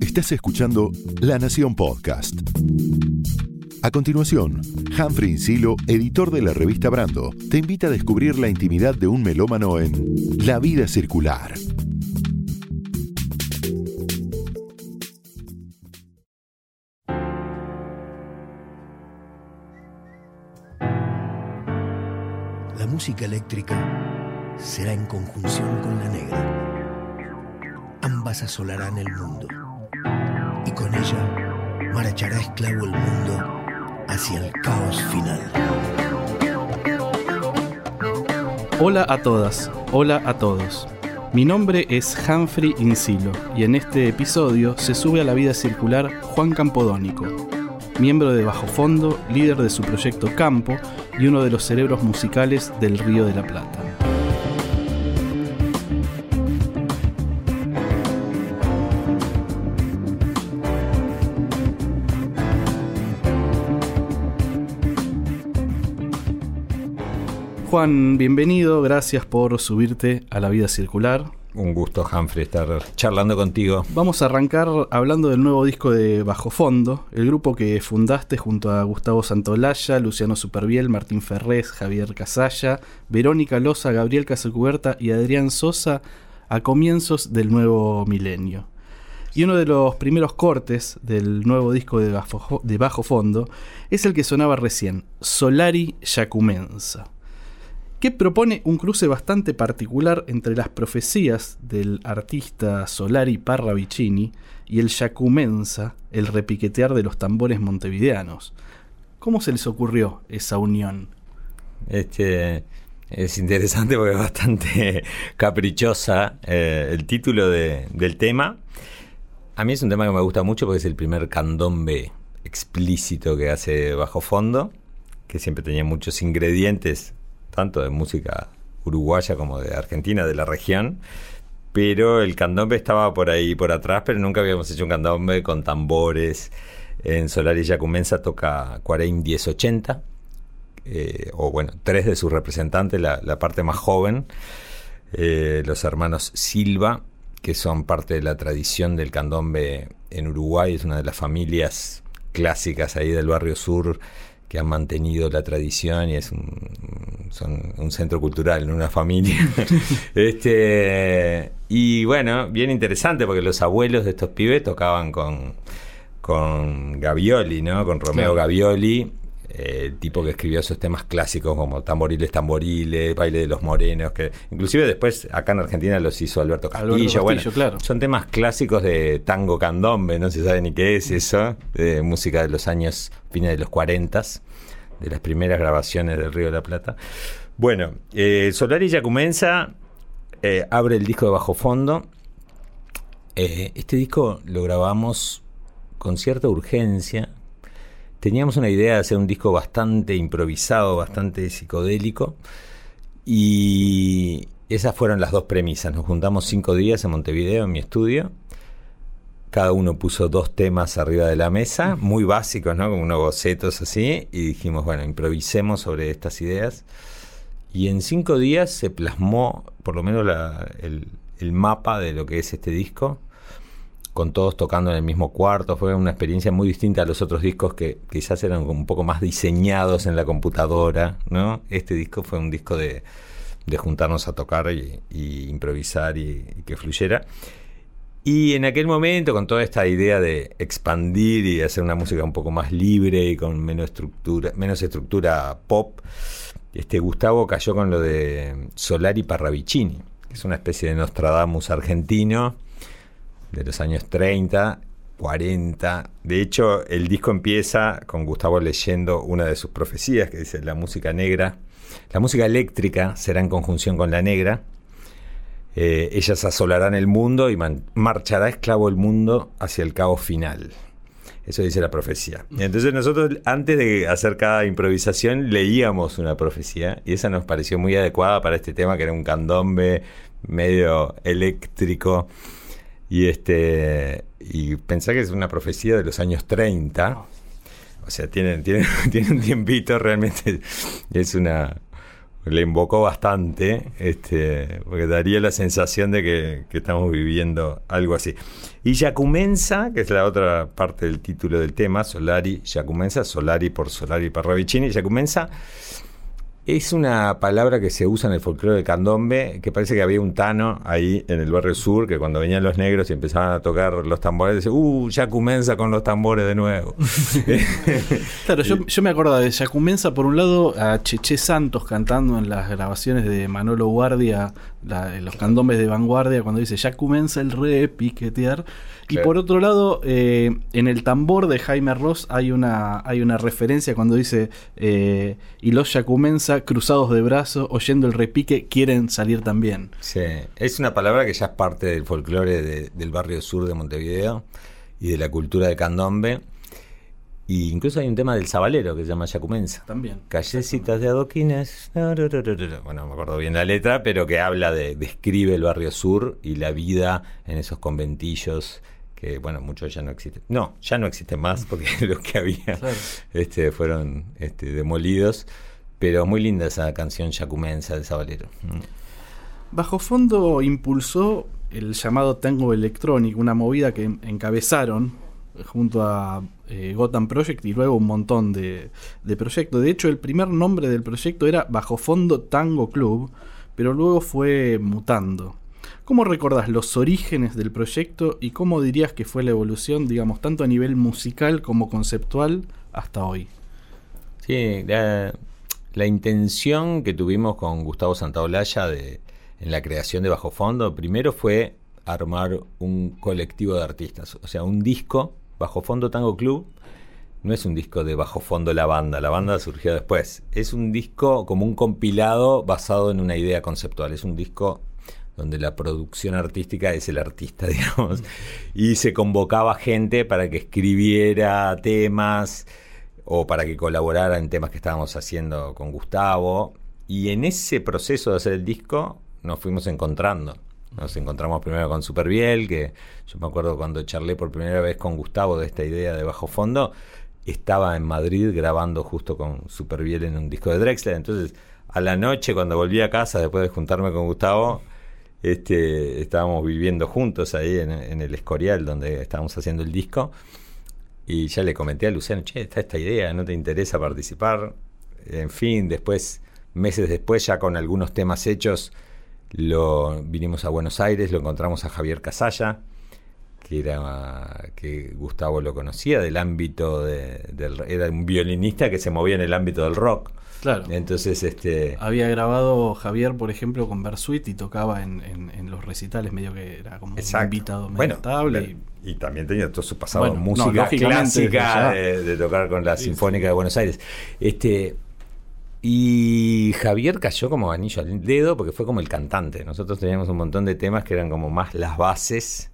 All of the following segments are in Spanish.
Estás escuchando La Nación Podcast. A continuación, Humphrey Insilo, editor de la revista Brando, te invita a descubrir la intimidad de un melómano en La vida circular. La música eléctrica será en conjunción con la negra. Ambas asolarán el mundo. Y con ella marchará esclavo el mundo hacia el caos final. Hola a todas, hola a todos. Mi nombre es Humphrey Insilo y en este episodio se sube a la vida circular Juan Campodónico, miembro de Bajo Fondo, líder de su proyecto Campo y uno de los cerebros musicales del Río de la Plata. Juan, bienvenido, gracias por subirte a la vida circular. Un gusto, Humphrey, estar charlando contigo. Vamos a arrancar hablando del nuevo disco de Bajo Fondo, el grupo que fundaste junto a Gustavo Santolaya, Luciano Superviel, Martín Ferrés, Javier Casalla, Verónica Loza, Gabriel Casacuberta y Adrián Sosa a comienzos del nuevo milenio. Y uno de los primeros cortes del nuevo disco de Bajo, de Bajo Fondo es el que sonaba recién, Solari Yacumensa que propone un cruce bastante particular entre las profecías del artista Solari Parravicini y el yacumensa, el repiquetear de los tambores montevideanos. ¿Cómo se les ocurrió esa unión? Este, es interesante porque es bastante caprichosa eh, el título del tema. A mí es un tema que me gusta mucho porque es el primer candombe explícito que hace bajo fondo, que siempre tenía muchos ingredientes tanto de música uruguaya como de Argentina, de la región. Pero el candombe estaba por ahí, por atrás, pero nunca habíamos hecho un candombe con tambores. En Solar y Yacumensa toca Cuareim 1080, eh, o bueno, tres de sus representantes, la, parte más joven, eh, los hermanos Silva, que son parte de la tradición del candombe en Uruguay, es una de las familias clásicas ahí del barrio sur que han mantenido la tradición y es un, son un centro cultural, una familia. este Y bueno, bien interesante porque los abuelos de estos pibes tocaban con, con Gavioli, ¿no? Con Romeo Gavioli, el tipo que escribió esos temas clásicos como Tamboriles, Tamboriles, Baile de los Morenos, que inclusive después acá en Argentina los hizo Alberto Castillo. bueno, claro. Son temas clásicos de tango candombe, no se sabe ni qué es eso, de música de los años, fines de los 40 de las primeras grabaciones del Río de la Plata. Bueno, eh, Solari ya comienza, eh, abre el disco de bajo fondo. Eh, este disco lo grabamos con cierta urgencia. Teníamos una idea de hacer un disco bastante improvisado, bastante psicodélico. Y esas fueron las dos premisas. Nos juntamos cinco días en Montevideo, en mi estudio, cada uno puso dos temas arriba de la mesa, muy básicos, ¿no? Como unos bocetos así, y dijimos, bueno, improvisemos sobre estas ideas. Y en cinco días se plasmó, por lo menos, el, mapa de lo que es este disco, con todos tocando en el mismo cuarto. Fue una experiencia muy distinta a los otros discos que quizás eran un poco más diseñados en la computadora, ¿no? Este disco fue un disco de, juntarnos a tocar y, improvisar y, y que fluyera. Y en aquel momento, con toda esta idea de expandir y hacer una música un poco más libre y con menos estructura, menos estructura pop, este Gustavo cayó con lo de Solari Parravicini, que es una especie de Nostradamus argentino de los años 30, 40. De hecho, el disco empieza con Gustavo leyendo una de sus profecías que dice la música negra, la música eléctrica será en conjunción con la negra eh, ellas asolarán el mundo y marchará esclavo el mundo hacia el caos final. Eso dice la profecía. Entonces nosotros antes de hacer cada improvisación leíamos una profecía y esa nos pareció muy adecuada para este tema que era un candombe medio eléctrico y este y pensar que es una profecía de los años 30. O sea, tiene, tiene, tiene un tiempito realmente. Es una, le invocó bastante, este, porque daría la sensación de que, que estamos viviendo algo así. Y Yacumensa, que es la otra parte del título del tema, Solari, Yacumensa, Solari por Solari Parravicini, Yacumensa es una palabra que se usa en el folclore de candombe, que parece que había un tano ahí en el barrio sur, que cuando venían los negros y empezaban a tocar los tambores, decía, uh, Yacumensa con los tambores de nuevo. claro, yo, yo, me acuerdo de Yacumensa, por un lado, a Cheche Santos cantando en las grabaciones de Manolo Guardia, los candombes de vanguardia, cuando dice, Yacumensa el re piquetear. Y por otro lado, eh, en el tambor de Jaime Ross hay una, hay una referencia cuando dice, eh, y los Yacumensa cruzados de brazos, oyendo el repique, quieren salir también. Sí, es una palabra que ya es parte del folclore del barrio sur de Montevideo y de la cultura de candombe. Y incluso hay un tema del sabalero que se llama Yacumensa. También. Callecitas de adoquines. Bueno, no me acuerdo bien la letra, pero que habla de, describe el barrio sur y la vida en esos conventillos que bueno, muchos ya no existen. No, ya no existen más porque los que había este, fueron este, demolidos. Pero muy linda esa canción yacumensa de Sabalero. Mm. Bajo fondo impulsó el llamado tango electrónico, una movida que encabezaron junto a eh, Gotham Project y luego un montón de, de, proyectos. De hecho, el primer nombre del proyecto era Bajo Fondo Tango Club, pero luego fue mutando. ¿Cómo recordás los orígenes del proyecto y cómo dirías que fue la evolución, digamos, tanto a nivel musical como conceptual hasta hoy? Sí, la, intención que tuvimos con Gustavo Santaolalla de, en la creación de Bajo Fondo, primero fue armar un colectivo de artistas, o sea, un disco, Bajo Fondo Tango Club, no es un disco de bajo fondo la banda, la banda surgió después. Es un disco como un compilado basado en una idea conceptual. Es un disco donde la producción artística es el artista, digamos, y se convocaba gente para que escribiera temas o para que colaborara en temas que estábamos haciendo con Gustavo. Y en ese proceso de hacer el disco nos fuimos encontrando. Nos encontramos primero con Superbiel, que yo me acuerdo cuando charlé por primera vez con Gustavo de esta idea de bajo fondo, estaba en Madrid grabando justo con Superbiel en un disco de Drexler. Entonces, a la noche, cuando volví a casa, después de juntarme con Gustavo, este, estábamos viviendo juntos ahí en, el Escorial, donde estábamos haciendo el disco. Y ya le comenté a Luciano, che, está esta idea, ¿no te interesa participar? En fin, después, meses después, ya con algunos temas hechos, lo vinimos a Buenos Aires, lo encontramos a Javier Casalla, que era que Gustavo lo conocía del ámbito de, del era un violinista que se movía en el ámbito del rock. Claro. Entonces, este. Había grabado Javier, por ejemplo, con Bersuit y tocaba en, en, los recitales, medio que era como un invitado bueno, Y, también tenía todo su pasado en música clásica de, tocar con la Sinfónica de Buenos Aires. Este. Y Javier cayó como anillo al dedo porque fue como el cantante. Nosotros teníamos un montón de temas que eran como más las bases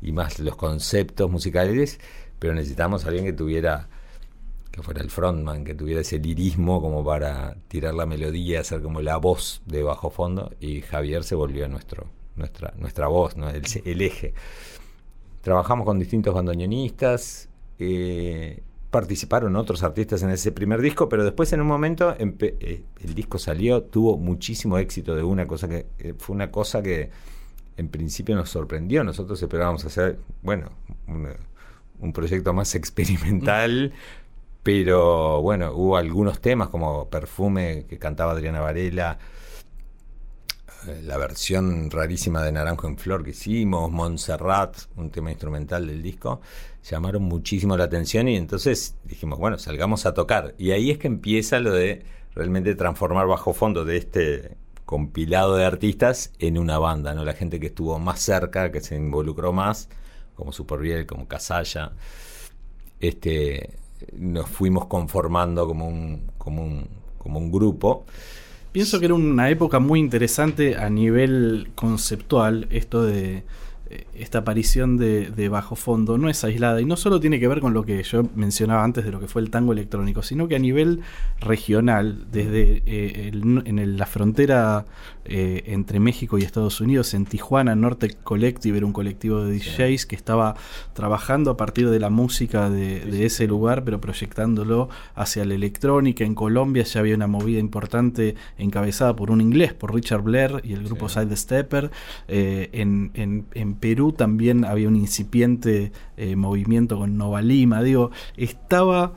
y más los conceptos musicales, pero necesitamos a alguien que tuviera que fuera el frontman, que tuviera ese lirismo como para tirar la melodía, hacer como la voz de bajo fondo, y Javier se volvió nuestro, nuestra, nuestra voz, ¿no? el, eje. Trabajamos con distintos bandoneonistas, eh, participaron otros artistas en ese primer disco, pero después en un momento eh, el disco salió, tuvo muchísimo éxito de una cosa que eh, fue una cosa que en principio nos sorprendió. Nosotros esperábamos hacer, bueno, un proyecto más experimental. Pero bueno, hubo algunos temas como Perfume que cantaba Adriana Varela, la versión rarísima de Naranjo en Flor que hicimos, Montserrat, un tema instrumental del disco, llamaron muchísimo la atención y entonces dijimos, bueno, salgamos a tocar. Y ahí es que empieza lo de realmente transformar bajo fondo de este compilado de artistas en una banda, ¿no? La gente que estuvo más cerca, que se involucró más, como Superbiel, como Casalla, este nos fuimos conformando como un, como un, como un grupo. Pienso que era una época muy interesante a nivel conceptual, esto de esta aparición de, bajo fondo no es aislada y no solo tiene que ver con lo que yo mencionaba antes de lo que fue el tango electrónico, sino que a nivel regional, desde eh, en la frontera eh, entre México y Estados Unidos, en Tijuana, Norte Collective era un colectivo de DJs que estaba trabajando a partir de la música de, ese lugar, pero proyectándolo hacia la electrónica. En Colombia ya había una movida importante encabezada por un inglés, por Richard Blair y el grupo Side Stepper. Eh, en, en, Perú también había un incipiente eh, movimiento con Nova Lima. Digo, estaba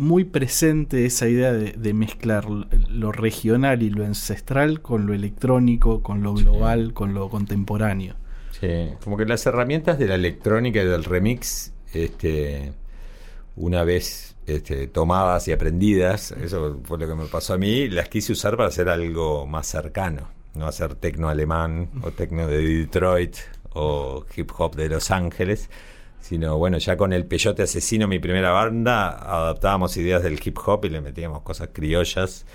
muy presente esa idea de, mezclar lo regional y lo ancestral con lo electrónico, con lo global, con lo contemporáneo. Sí, como que las herramientas de la electrónica y del remix, este, una vez este, tomadas y aprendidas, eso fue lo que me pasó a mí, las quise usar para hacer algo más cercano, no hacer tecno alemán o tecno de Detroit o hip hop de Los Ángeles, sino bueno, ya con el Peyote Asesino, mi primera banda, adaptábamos ideas del hip hop y le metíamos cosas criollas,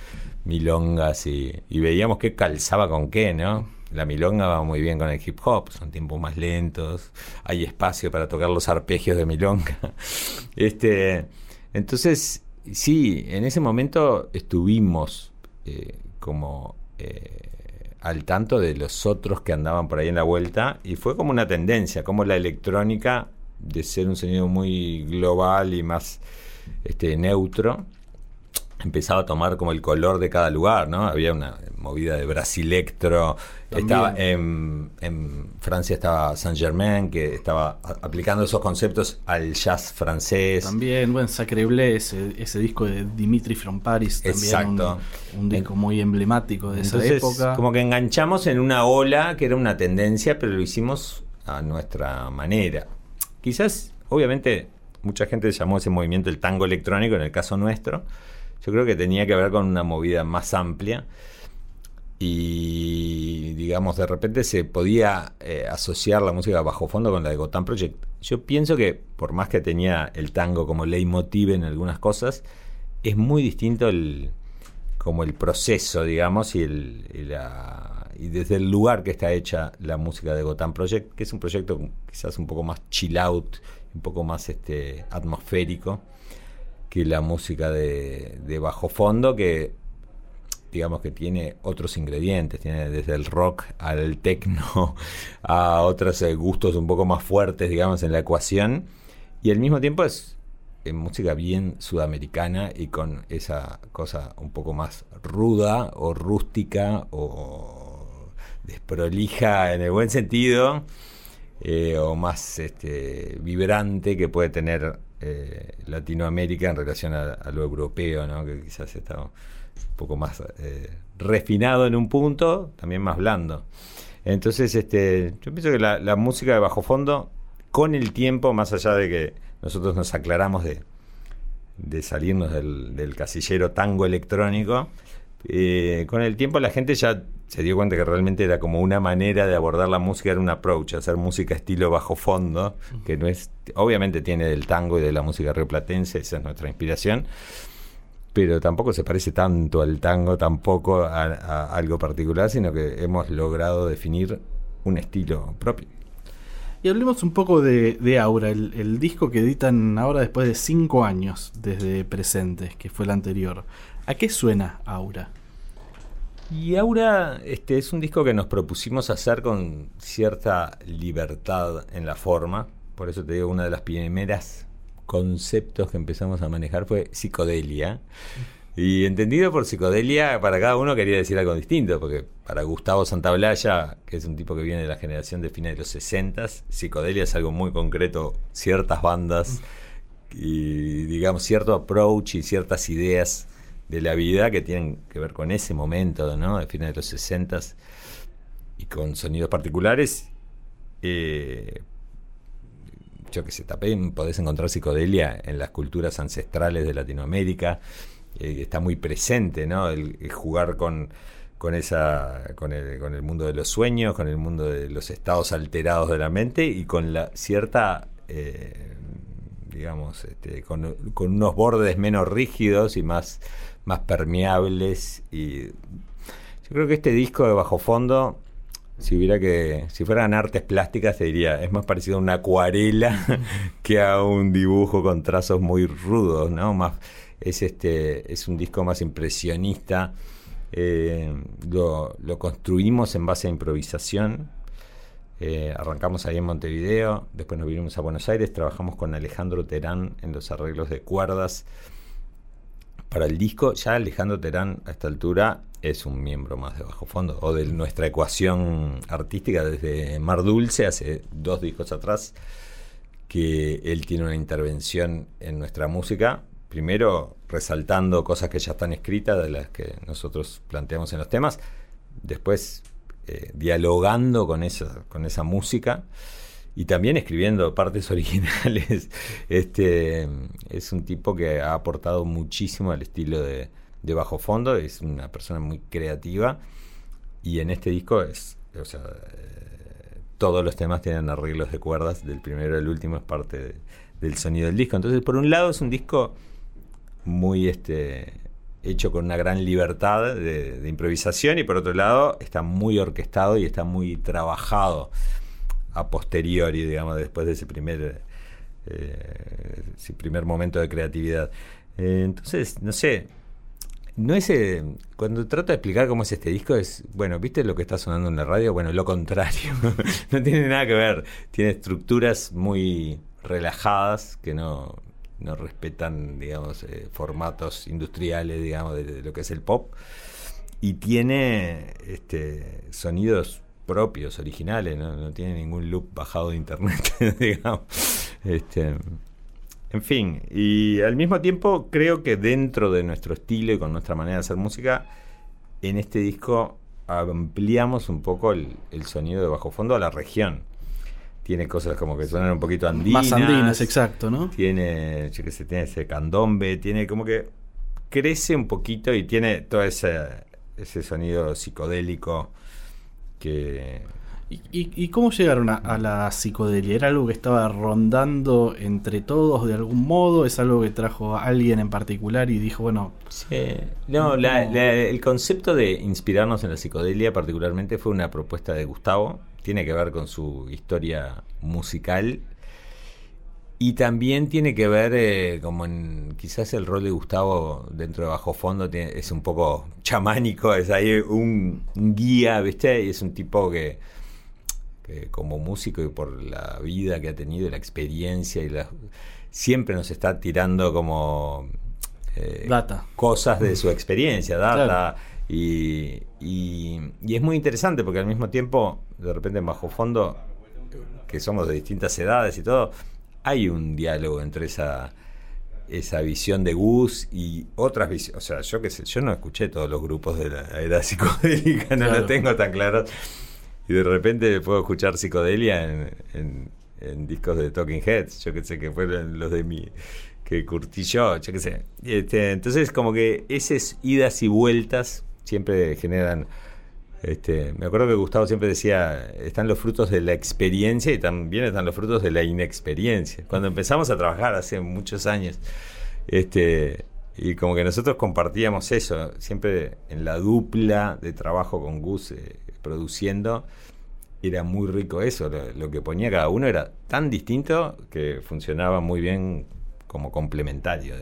milongas y, veíamos qué calzaba con qué, ¿no? La milonga va muy bien con el hip hop, son tiempos más lentos, hay espacio para tocar los arpegios de milonga. este, entonces, sí, en ese momento estuvimos eh, como eh, al tanto de los otros que andaban por ahí en la vuelta y fue como una tendencia, como la electrónica de ser un sonido muy global y más este, neutro, empezaba a tomar como el color de cada lugar, ¿no? Había una movida de brasilectro, estaba en, Francia estaba Saint Germain, que estaba aplicando esos conceptos al jazz francés. También, bueno, Sacre Bleu, ese, disco de Dimitri from Paris, también Exacto. Un, disco muy emblemático de esa época. Como que enganchamos en una ola que era una tendencia, pero lo hicimos a nuestra manera. Quizás, obviamente, mucha gente llamó ese movimiento el tango electrónico, en el caso nuestro. Yo creo que tenía que ver con una movida más amplia y digamos de repente se podía eh, asociar la música bajo fondo con la de Gotham Project. Yo pienso que por más que tenía el tango como leitmotiv en algunas cosas, es muy distinto el como el proceso, digamos, y, el, y la y desde el lugar que está hecha la música de Gotham Project, que es un proyecto quizás un poco más chill out, un poco más este atmosférico que la música de, bajo fondo, que digamos que tiene otros ingredientes, tiene desde el rock al techno a otros eh, gustos un poco más fuertes, digamos, en la ecuación, y al mismo tiempo es música bien sudamericana y con esa cosa un poco más ruda o rústica o desprolija en el buen sentido eh, o más este, vibrante que puede tener eh, Latinoamérica en relación a, lo europeo, ¿no? que quizás está un poco más eh, refinado en un punto, también más blando. Entonces, este, yo pienso que la, música de bajo fondo, con el tiempo, más allá de que nosotros nos aclaramos de, salirnos del casillero tango electrónico, con el tiempo la gente ya se dio cuenta que realmente era como una manera de abordar la música, era un approach, hacer música estilo bajo fondo, que no es, obviamente tiene del tango y de la música rioplatense, esa es nuestra inspiración, pero tampoco se parece tanto al tango, tampoco a, algo particular, sino que hemos logrado definir un estilo propio. Y hablemos un poco de, Aura, el, el, disco que editan ahora después de cinco años desde Presentes, que fue el anterior. ¿A qué suena Aura? Y Aura este, es un disco que nos propusimos hacer con cierta libertad en la forma. Por eso te digo, una de las primeras conceptos que empezamos a manejar fue psicodelia. Y entendido por psicodelia, para cada uno quería decir algo distinto, porque para Gustavo Santaolalla, que es un tipo que viene de la generación de fines de los 60, psicodelia es algo muy concreto, ciertas bandas y digamos cierto approach y ciertas ideas de la vida que tienen que ver con ese momento, ¿no? De fines de los 60 y con sonidos particulares. Eh, yo que sé, también podés encontrar psicodelia en las culturas ancestrales de Latinoamérica. Eh, está muy presente, ¿no? El, jugar con, con, esa, con, el, con el mundo de los sueños, con el mundo de los estados alterados de la mente y con la cierta. Eh, digamos, este, con, con unos bordes menos rígidos y más más permeables y yo creo que este disco de bajo fondo si hubiera que, si fueran artes plásticas, te diría, es más parecido a una acuarela que a un dibujo con trazos muy rudos, ¿no? Más, es este, es un disco más impresionista. Eh, lo, lo, construimos en base a improvisación. Eh, arrancamos ahí en Montevideo, después nos vinimos a Buenos Aires, trabajamos con Alejandro Terán en los arreglos de cuerdas para el disco. Ya Alejandro Terán a esta altura es un miembro más de Bajo Fondo o de nuestra ecuación artística desde Mar Dulce, hace dos discos atrás, que él tiene una intervención en nuestra música. Primero resaltando cosas que ya están escritas, de las que nosotros planteamos en los temas. Después eh, dialogando con esa, con esa música y también escribiendo partes originales. Este es un tipo que ha aportado muchísimo al estilo de, de bajo fondo, es una persona muy creativa y en este disco es, o sea, eh, todos los temas tienen arreglos de cuerdas, del primero al último es parte del sonido del disco. Entonces, por un lado es un disco muy este hecho con una gran libertad de, improvisación y por otro lado está muy orquestado y está muy trabajado a posteriori, digamos, después de ese primer, eh, primer momento de creatividad. Eh, entonces, no sé, no es. Eh, cuando trato de explicar cómo es este disco, es. Bueno, ¿viste lo que está sonando en la radio? Bueno, lo contrario. no tiene nada que ver. Tiene estructuras muy relajadas que no, no respetan, digamos, formatos industriales, digamos, de, lo que es el pop. Y tiene este, sonidos propios, originales, no, no tiene ningún loop bajado de internet, digamos. Este, en fin, y al mismo tiempo creo que dentro de nuestro estilo y con nuestra manera de hacer música, en este disco ampliamos un poco el, sonido de bajo fondo a la región. Tiene cosas como que suenan un poquito andinas. Más andinas, exacto, ¿no? Tiene, yo qué sé, tiene ese candombe, tiene como que crece un poquito y tiene todo ese, ese sonido psicodélico que ¿Y, cómo llegaron a, la psicodelia? ¿Era algo que estaba rondando entre todos de algún modo? ¿Es algo que trajo a alguien en particular y dijo, bueno... No, el concepto de inspirarnos en la psicodelia particularmente fue una propuesta de Gustavo. Tiene que ver con su historia musical y también tiene que ver, eh, como en quizás el rol de Gustavo dentro de Bajo Fondo es un poco chamánico, es ahí un, un guía, ¿viste? Y es un tipo que como músico y por la vida que ha tenido, la experiencia y la, siempre nos está tirando como eh, data. cosas de su experiencia, data. Y, y, es muy interesante porque al mismo tiempo, de repente en bajo fondo, que somos de distintas edades y todo, hay un diálogo entre esa esa visión de Gus y otras visiones. O sea, yo que sé, yo no escuché todos los grupos de la era psicodélica, no lo tengo tan claro y de repente puedo escuchar psicodelia en, en, discos de Talking Heads, yo que sé, que fueron los de mi que curtí yo, yo que sé. Este, entonces como que esas idas y vueltas siempre generan... Este, me acuerdo que Gustavo siempre decía, están los frutos de la experiencia y también están los frutos de la inexperiencia. Cuando empezamos a trabajar hace muchos años, este, y como que nosotros compartíamos eso, siempre en la dupla de trabajo con Gus, eh, produciendo, era muy rico eso. Lo, que ponía cada uno era tan distinto que funcionaba muy bien como complementario.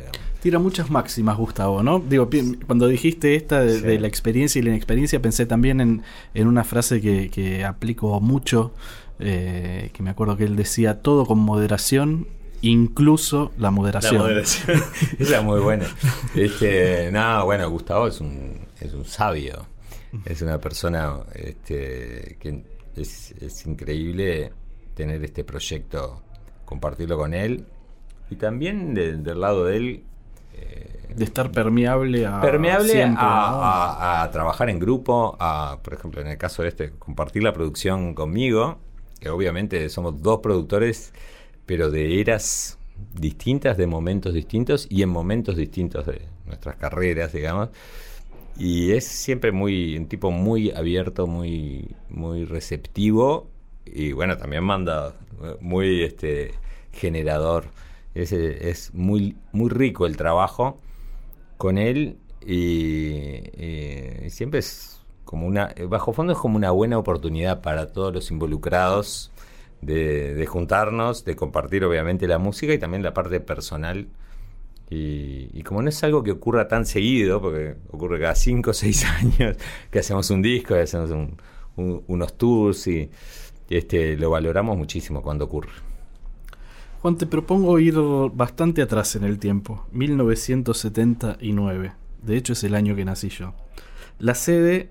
Tira muchas máximas, Gustavo, ¿no? Digo, cuando dijiste esta de, la experiencia y la inexperiencia, pensé también en, una frase que, aplico mucho, eh, que me acuerdo que él decía, todo con moderación, incluso la moderación. La moderación, esa es muy buena. Este, no, bueno, Gustavo es un, es un sabio es una persona este, que es, increíble tener este proyecto, compartirlo con él. Y también del lado de él... Eh, de estar permeable a... Permeable a, trabajar en grupo, a, por ejemplo, en el caso de este, compartir la producción conmigo, que obviamente somos dos productores, pero de eras distintas, de momentos distintos y en momentos distintos de nuestras carreras, digamos. Y es siempre muy, un tipo muy abierto, muy, muy receptivo y bueno, también manda muy este generador. Es, es muy, muy rico el trabajo con él y, siempre es como una, Bajo Fondo es como una buena oportunidad para todos los involucrados de, de juntarnos, de compartir obviamente la música y también la parte personal. Y, y como no es algo que ocurra tan seguido, porque ocurre cada 5 o 6 años que hacemos un disco, que hacemos un- un- unos tours y este, lo valoramos muchísimo cuando ocurre. Juan, te propongo ir bastante atrás en el tiempo, 1979. De hecho, es el año que nací yo. La sede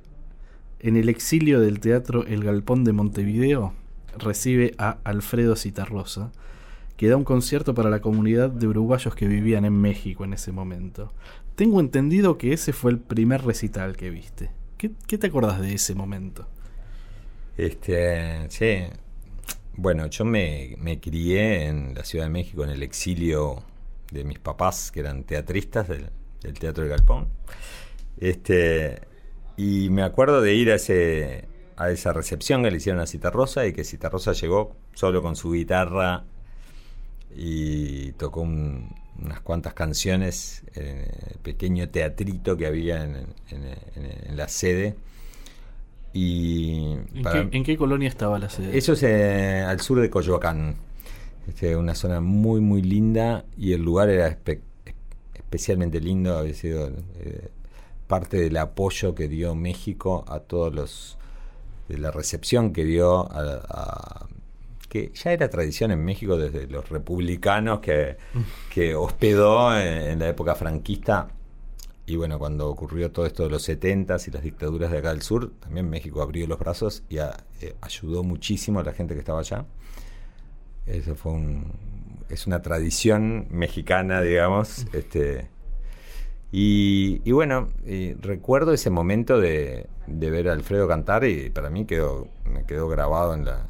en el exilio del teatro El Galpón de Montevideo recibe a Alfredo Citarrosa, que da un concierto para la comunidad de uruguayos que vivían en México en ese momento. Tengo entendido que ese fue el primer recital que viste. ¿Qué, te acordás de ese momento? Este, sí. Bueno, yo me, me crié en la Ciudad de México en el exilio de mis papás, que eran teatristas del, del Teatro del Galpón. Este, y me acuerdo de ir a ese a esa recepción que le hicieron a Citarrosa y que Citarrosa llegó solo con su guitarra y tocó un- unas cuantas canciones en el pequeño teatrito que había en, en- en- en la sede. Y ¿En, para- qué, en qué colonia estaba la sede? eso es eh, al sur de Coyoacán. Este, una zona muy, muy linda y el lugar era espe- especialmente lindo. Había sido eh, parte del apoyo que dio México a todos los. de la recepción que dio a. a- que ya era tradición en México desde los republicanos que, que hospedó en, en la época franquista y bueno, cuando ocurrió todo esto de los 70 y las dictaduras de acá del sur, también México abrió los brazos y a- eh, ayudó muchísimo a la gente que estaba allá. Eso fue un, es una tradición mexicana, digamos. Este, y, y bueno, y recuerdo ese momento de, de ver a Alfredo cantar y para mí quedó, me quedó grabado en la,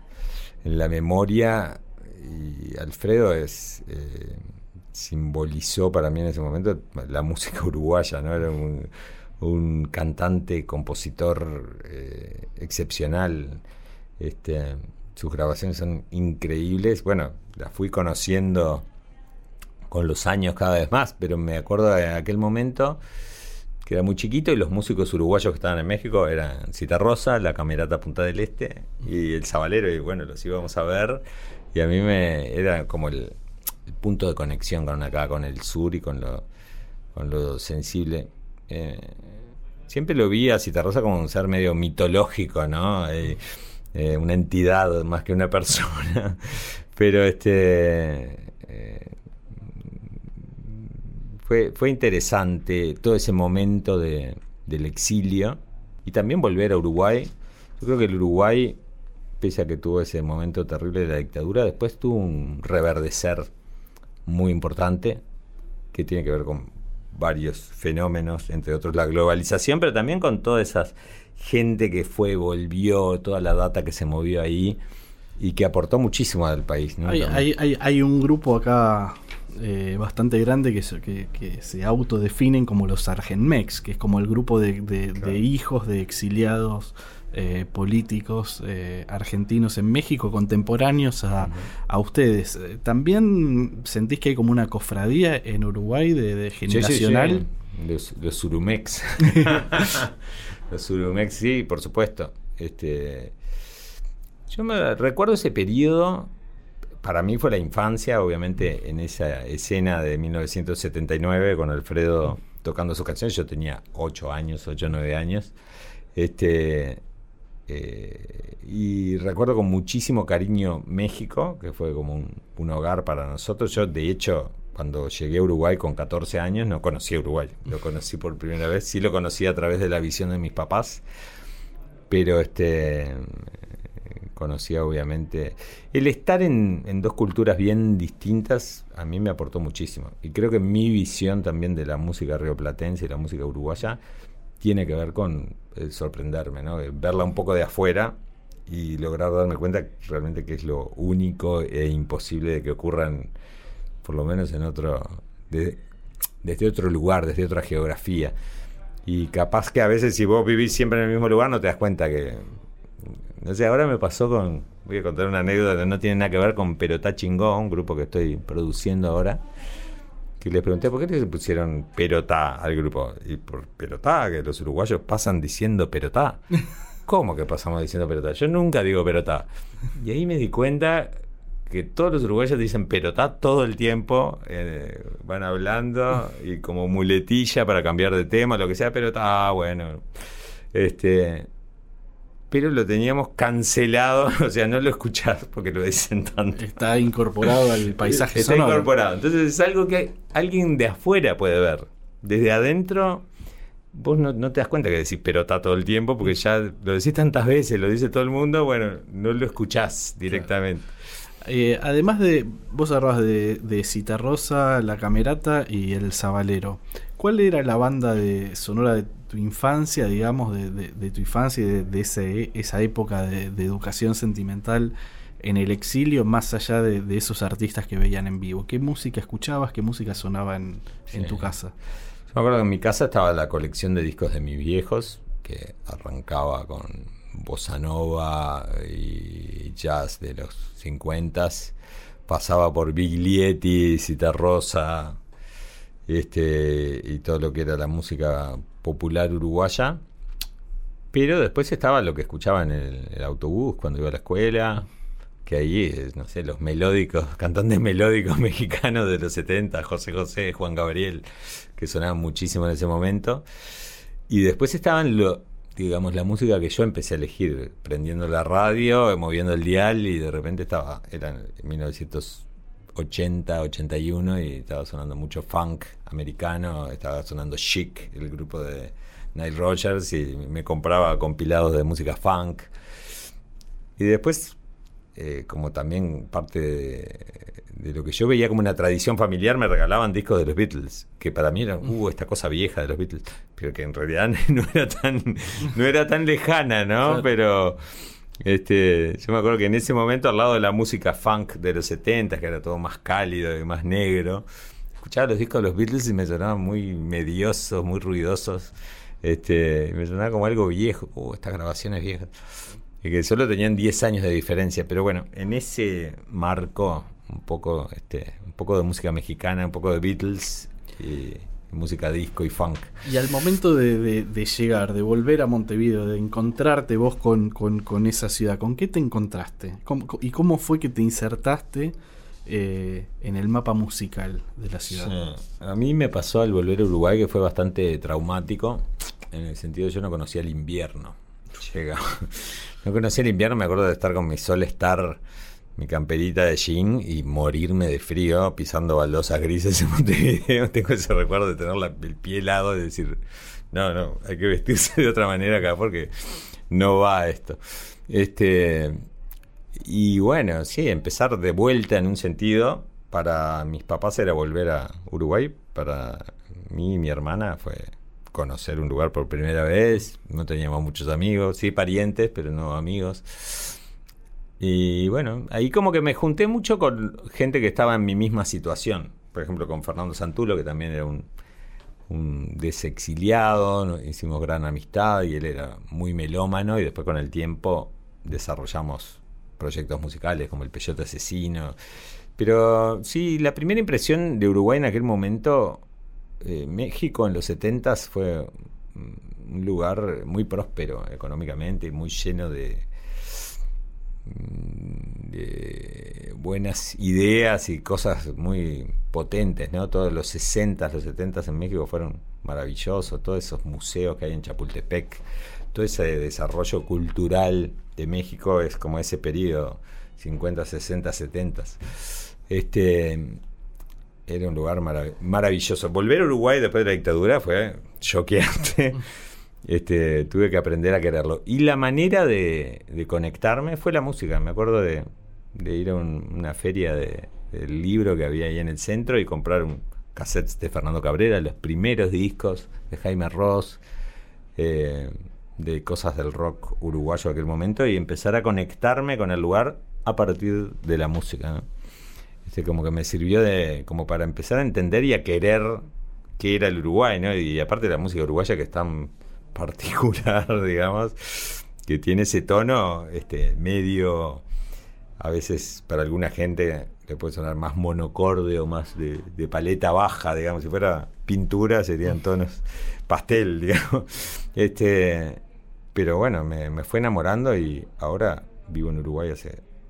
en la memoria. Y Alfredo es... eh, simbolizó para mí en ese momento la música uruguaya, ¿no? Era un, cantante, compositor eh, excepcional. Este, sus grabaciones son increíbles. Bueno, las fui conociendo con los años cada vez más, pero me acuerdo de aquel momento que era muy chiquito y los músicos uruguayos que estaban en México eran Citarrosa, la Camerata Punta del Este y el Sabalero y bueno, los íbamos a ver y a mí me era como el, el punto de conexión con acá, con el sur y con lo, con lo sensible. Eh, siempre lo vi a Citarrosa como un ser medio mitológico, ¿no? Eh, eh, una entidad más que una persona. Pero este fue, fue interesante todo ese momento de, del exilio y también volver a Uruguay. Yo creo que el Uruguay, pese a que tuvo ese momento terrible de la dictadura, después tuvo un reverdecer muy importante que tiene que ver con varios fenómenos, entre otros la globalización, pero también con toda esa gente que fue, volvió, toda la data que se movió ahí y que aportó muchísimo al país. ¿no? Hay, hay, hay, hay un grupo acá eh, bastante grande que se, que, que se autodefinen como los Argenmex, que es como el grupo de, de- Claro. de hijos de exiliados eh, políticos eh, argentinos en México contemporáneos a, a ustedes. Eh, ¿También sentís que hay como una cofradía en Uruguay de, de Sí, sí, sí. generacional? Los, los Surumex. los Surumex, sí, por supuesto. Este, yo me recuerdo ese periodo. Para mí fue la infancia, obviamente, en esa escena de 1979 con Alfredo tocando sus canciones. Yo tenía 8 años, 8 o 9 años. Este, eh, y recuerdo con muchísimo cariño México, que fue como un, un hogar para nosotros. Yo, de hecho, cuando llegué a Uruguay con 14 años, no conocía Uruguay. Lo conocí por primera vez. Sí lo conocí a través de la visión de mis papás. Pero este conocía obviamente el estar en, en dos culturas bien distintas a mí me aportó muchísimo y creo que mi visión también de la música rioplatense y la música uruguaya tiene que ver con eh, sorprenderme, ¿no? Eh, verla un poco de afuera y lograr darme cuenta realmente que es lo único e imposible de que ocurran, por lo menos en otro, de- desde otro lugar, desde otra geografía. Y capaz que a veces si vos vivís siempre en el mismo lugar no te das cuenta que... No sé, ahora me pasó con... Voy a contar una anécdota que no tiene nada que ver con Perotá Chingó, un grupo que estoy produciendo ahora que les pregunté por qué le pusieron perotá al grupo. Y por perotá, que los uruguayos pasan diciendo perotá. ¿Cómo que pasamos diciendo perotá? Yo nunca digo perotá. Y ahí me di cuenta que todos los uruguayos dicen perotá todo el tiempo, eh, van hablando y como muletilla para cambiar de tema, lo que sea, perotá, bueno. Este, pero lo teníamos cancelado, o sea, no lo escuchás porque lo dicen tanto. Está incorporado al paisaje Está incorporado. Entonces es algo que alguien de afuera puede ver. Desde adentro, vos no, te das cuenta que decís perotá todo el tiempo porque ya lo decís tantas veces, lo dice todo el mundo, bueno, no lo escuchás directamente. Eh, además de, vos hablabas de, de Citarrosa, La Camerata y El Zabalero. ¿Cuál era la banda de sonora de tu infancia, digamos, de, tu infancia y de, ese, esa época de, educación sentimental en el exilio, más allá de, esos artistas que veían en vivo? ¿Qué música escuchabas? ¿Qué música sonaba en, tu casa? Yo me acuerdo que en mi casa estaba la colección de discos de mis viejos, que arrancaba con bossa nova y jazz de los 50 pasaba por Biglietti, Cita Rosa, este, y todo lo que era la música popular uruguaya. Pero después estaba lo que escuchaba en el, autobús cuando iba a la escuela, que ahí, no sé, los melódicos, cantantes melódicos mexicanos de los 70, José José, Juan Gabriel, que sonaban muchísimo en ese momento. Y después estaban, lo, digamos, la música que yo empecé a elegir, prendiendo la radio, moviendo el dial y de repente estaba, eran 1900 80, 81 y estaba sonando mucho funk americano, estaba sonando Chic, el grupo de Nile Rogers, y me compraba compilados de música funk. Y después, eh, como también parte de, lo que yo veía como una tradición familiar, me regalaban discos de los Beatles, que para mí era, uh, esta cosa vieja de los Beatles, pero que en realidad no era tan, no era tan lejana, ¿no? Pero este, yo me acuerdo que en ese momento, al lado de la música funk de los 70, que era todo más cálido y más negro, escuchaba los discos de los Beatles y me sonaban muy mediosos, muy ruidosos. Este, me sonaba como algo viejo, uh, estas grabaciones viejas. Y que solo tenían 10 años de diferencia, pero bueno, en ese marco, un poco, este, un poco de música mexicana, un poco de Beatles y música disco y funk. Y al momento de, llegar, de volver a Montevideo, de encontrarte vos con, esa ciudad, ¿con qué te encontraste? ¿Y cómo fue que te insertaste eh, en el mapa musical de la ciudad? A mí me pasó al volver a Uruguay que fue bastante traumático, en el sentido de yo no conocía el invierno. Llega. No conocía el invierno, me acuerdo de estar con mi Sol Star mi camperita de jean y morirme de frío pisando baldosas grises en Montevideo. Tengo ese recuerdo de tener el pie helado y decir, no, no, hay que vestirse de otra manera acá porque no va esto. Este, y bueno, sí, empezar de vuelta en un sentido. Para mis papás era volver a Uruguay. Para mí y mi hermana fue conocer un lugar por primera vez. No teníamos muchos amigos, sí parientes, pero no amigos. Y bueno, ahí como que me junté mucho con gente que estaba en mi misma situación. Por ejemplo, con Fernando Santulo, que también era un, desexiliado, hicimos gran amistad y él era muy melómano y después con el tiempo desarrollamos proyectos musicales como El Peyote Asesino. Pero sí, la primera impresión de Uruguay en aquel momento, eh, México en los 70 fue un lugar muy próspero económicamente muy lleno de, de buenas ideas y cosas muy potentes, ¿no? Todos los 60, los 70 en México fueron maravillosos, todos esos museos que hay en Chapultepec, todo ese desarrollo cultural de México es como ese periodo 50, 60, 70. Este era un lugar maravilloso. Volver a Uruguay después de la dictadura fue choqueante. Este, tuve que aprender a quererlo. Y la manera de, conectarme fue la música. Me acuerdo de, ir a una feria de, del libro que había ahí en el centro y comprar un cassette de Fernando Cabrera, los primeros discos de Jaime Ross, eh, de cosas del rock uruguayo de aquel momento y empezar a conectarme con el lugar a partir de la música. Este, como que me sirvió de como para empezar a entender y a querer qué era el Uruguay, ¿no? Y aparte de la música uruguaya que es tan particular, digamos, que tiene ese tono este, medio, a veces para alguna gente te puede sonar más monocorde o más de, paleta baja, digamos, si fuera pintura serían tonos pastel, digamos. Este, pero bueno, me, me fue enamorando y ahora vivo en Uruguay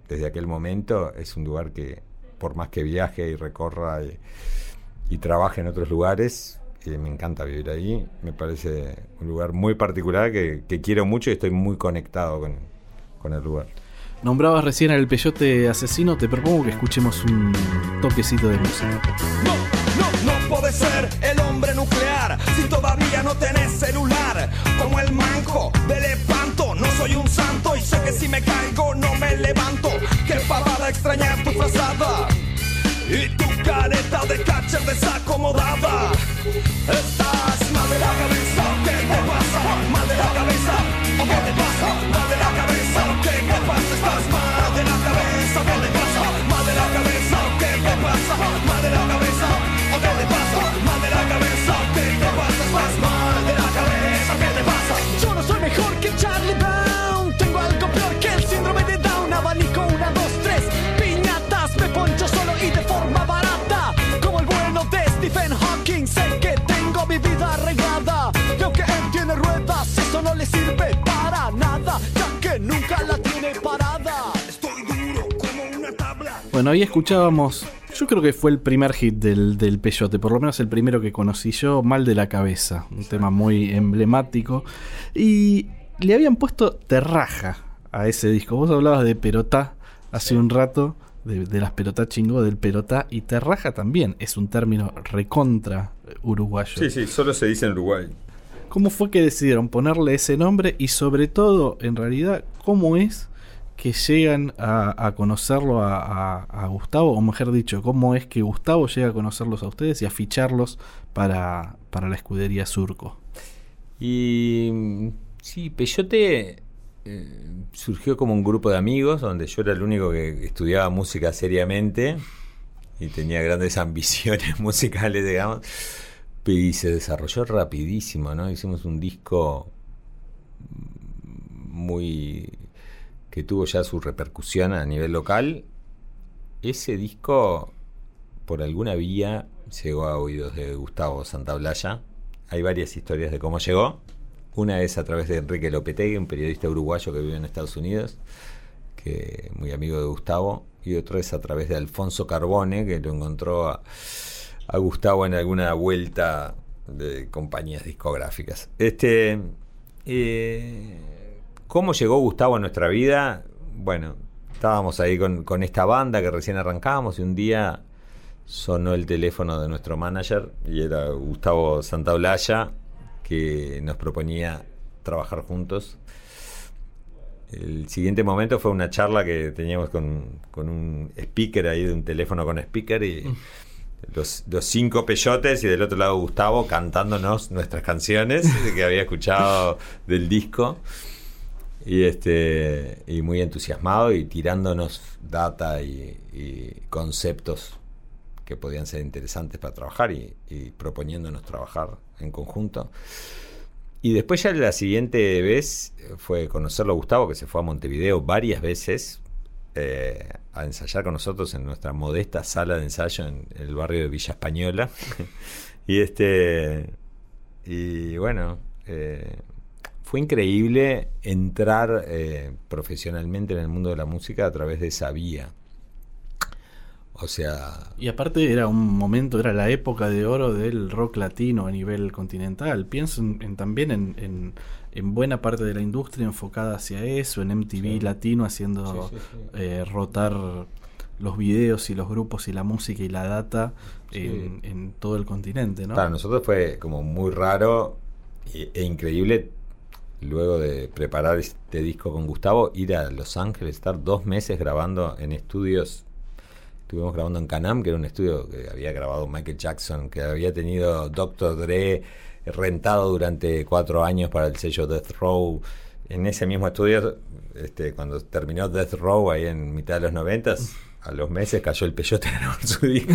desde aquel momento. Es un lugar que, por más que viaje y recorra y trabaje en otros lugares, eh, me encanta vivir ahí. Me parece un lugar muy particular que, que quiero mucho y estoy muy conectado con, con el lugar. Nombrabas recién al peyote asesino, te propongo que escuchemos un toquecito de música. No, no, no puede ser el hombre nuclear si todavía no tenés celular. Como el manco del espanto, no soy un santo y sé que si me caigo no me levanto. Qué pavada extrañar tu frazada y tu careta de catcher desacomodada. Estás mal de la cabeza, Bueno, ahí escuchábamos, yo creo que fue el primer hit del, del Peyote, por lo menos el primero que conocí yo, Mal de la Cabeza, un tema muy emblemático. Y le habían puesto terraja a ese disco. Vos hablabas de perotá hace un rato, de, de las perotá chingó, del perotá, y terraja también es un término recontra uruguayo. Sí, sí, solo se dice en Uruguay. ¿Cómo fue que decidieron ponerle ese nombre y sobre todo, en realidad, cómo es que llegan a, a conocerlo a, Gustavo, o mejor dicho, cómo es que Gustavo llega a conocerlos a ustedes y a ficharlos para, para la escudería Surco? Y sí, Peyote eh, surgió como un grupo de amigos donde yo era el único que estudiaba música seriamente y tenía grandes ambiciones musicales, digamos. Y se desarrolló rapidísimo, ¿no? Hicimos un disco muy que tuvo ya su repercusión a nivel local. Ese disco, por alguna vía, llegó a oídos de Gustavo Santaolalla. Hay varias historias de cómo llegó. Una es a través de Enrique Lopetegui, un periodista uruguayo que vive en Estados Unidos, que muy amigo de Gustavo. Y otra es a través de Alfonso Carbone, que lo encontró a, Gustavo en alguna vuelta de compañías discográficas. Este, eh, ¿Cómo llegó Gustavo a nuestra vida? Bueno, estábamos ahí con, con esta banda que recién arrancábamos y un día sonó el teléfono de nuestro manager y era Gustavo Santaolalla que nos proponía trabajar juntos. El siguiente momento fue una charla que teníamos con, con un speaker ahí, de un teléfono con speaker y los, los cinco peyotes y del otro lado Gustavo cantándonos nuestras canciones que había escuchado del disco y este y muy entusiasmado y tirándonos data y, conceptos que podían ser interesantes para trabajar y, proponiéndonos trabajar en conjunto. Y después ya la siguiente vez fue conocerlo a Gustavo, que se fue a Montevideo varias veces eh, a ensayar con nosotros en nuestra modesta sala de ensayo en el barrio de Villa Española. y este y bueno, eh, fue increíble entrar eh, profesionalmente en el mundo de la música a través de esa vía. O sea, Y aparte era un momento, era la época de oro del rock latino a nivel continental. Pienso en- en- también en, en- en buena parte de la industria enfocada hacia eso, en MTV Sí. latino haciendo Sí, sí, sí. eh, rotar los videos y los grupos y la música y la data en, todo el continente, ¿no? Para nosotros fue como muy raro y- e increíble luego de preparar este disco con Gustavo, ir a Los Ángeles, estar dos meses grabando en estudios. Estuvimos grabando en Canam, que era un estudio que había grabado Michael Jackson, que había tenido Dr. Dre rentado durante cuatro años para el sello Death Row. En ese mismo estudio, este, cuando terminó Death Row ahí en mitad de los noventas, a los meses cayó el peyote grabar su disco.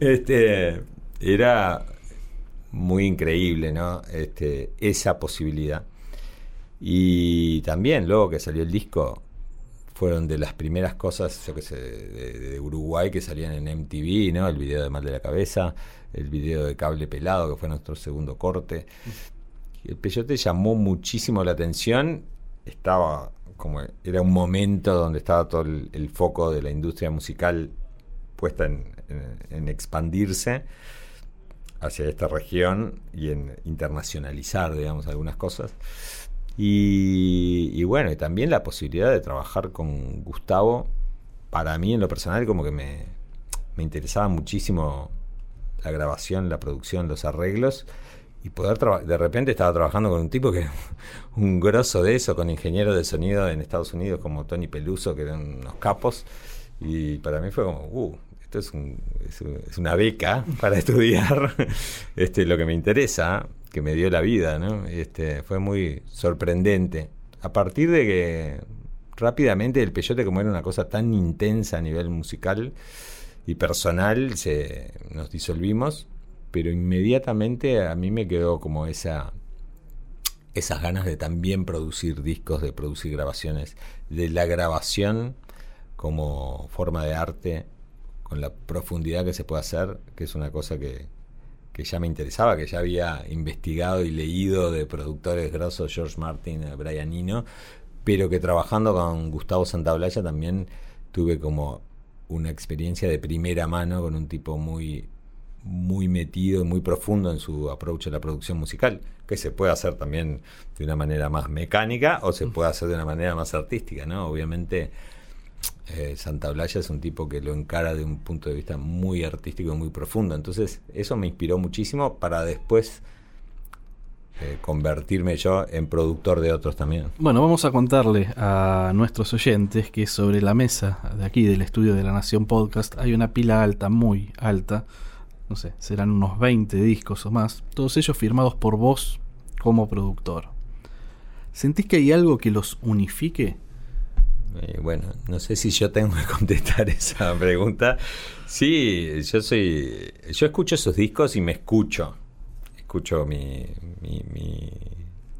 este, era muy increíble, ¿no? Este, esa posibilidad. Y también luego que salió el disco fueron de las primeras cosas, yo que sé, de, de Uruguay que salían en MTV, ¿no? El video de Mal de la Cabeza, el video de Cable Pelado, que fue nuestro segundo corte. El Peyote llamó muchísimo la atención, estaba como, era un momento donde estaba todo el, foco de la industria musical puesta en, en- en expandirse hacia esta región y en internacionalizar, digamos, algunas cosas. Y, y bueno, y también la posibilidad de trabajar con Gustavo, para mí en lo personal como que me, me interesaba muchísimo la grabación, la producción, los arreglos. Y poder trabajar, de repente estaba trabajando con un tipo que un grosso de eso, con ingenieros de sonido en Estados Unidos como Tony Peluso, que eran unos capos. Y para mí fue como, uh, es, es una beca para estudiar este, lo que me interesa, que me dio la vida, ¿no? Este, fue muy sorprendente. A partir de que rápidamente el peyote, como era una cosa tan intensa a nivel musical y personal, se, nos disolvimos, pero inmediatamente a mí me quedó como esa esas ganas de también producir discos, de producir grabaciones, de la grabación como forma de arte, con la profundidad que se puede hacer, que es una cosa que, que ya me interesaba, que ya había investigado y leído de productores grosos, George Martin, eh, Brian Eno, pero que trabajando con Gustavo Santaolalla también tuve como una experiencia de primera mano con un tipo muy muy metido y muy profundo en su approach a la producción musical, que se puede hacer también de una manera más mecánica o se puede hacer de una manera más artística, ¿no? Obviamente eh, Santaolalla es un tipo que lo encara de un punto de vista muy artístico y muy profundo, entonces eso me inspiró muchísimo para después eh, convertirme yo en productor de otros también. Bueno, vamos a contarle a nuestros oyentes que sobre la mesa de aquí del estudio de la Nación Podcast hay una pila alta, muy alta, no sé, serán unos 20 discos o más, todos ellos firmados por vos como productor. ¿Sentís que hay algo que los unifique? Eh, bueno, no sé si yo tengo que contestar esa pregunta. Sí, yo soy. Yo escucho esos discos y me escucho. Escucho mi, mi-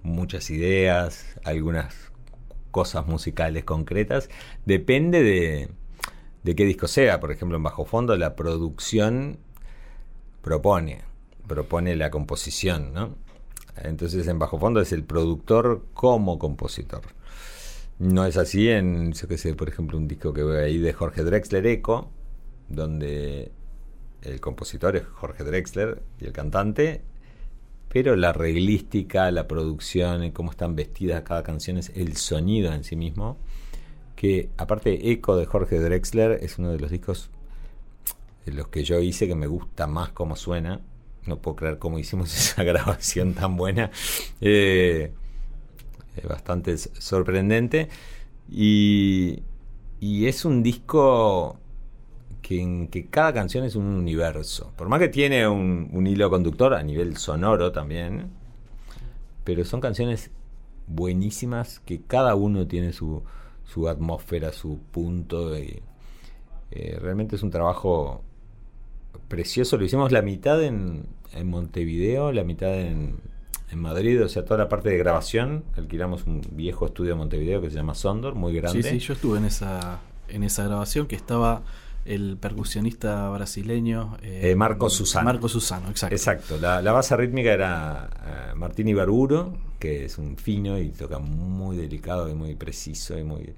muchas ideas, algunas cosas musicales concretas. Depende de, de qué disco sea. Por ejemplo, en Bajo Fondo la producción propone, propone la composición, ¿no? Entonces en Bajo Fondo es el productor como compositor. No es así en, yo qué sé, por ejemplo, un disco que veo ahí de Jorge Drexler Eco, donde el compositor es Jorge Drexler y el cantante, pero la reglística, la producción, cómo están vestidas cada canción, es el sonido en sí mismo, que aparte Eco de Jorge Drexler es uno de los discos de los que yo hice que me gusta más cómo suena. No puedo creer cómo hicimos esa grabación tan buena. Eh, es bastante sorprendente. Y, y es un disco que, en que cada canción es un universo. Por más que tiene un, hilo conductor a nivel sonoro también. Pero son canciones buenísimas que cada uno tiene su, su atmósfera, su punto. Y, eh, realmente es un trabajo precioso. Lo hicimos la mitad en, en Montevideo, la mitad en, en Madrid, o sea, toda la parte de grabación. Alquilamos un viejo estudio de Montevideo que se llama Sondor, muy grande. Sí, sí, yo estuve en esa, en esa grabación que estaba el percusionista brasileño Eh, Marco Susano. Marco Susano, exacto. Exacto, la, la base rítmica era eh, Martín Ibarburo, que es un fino y toca muy delicado y muy preciso y muy,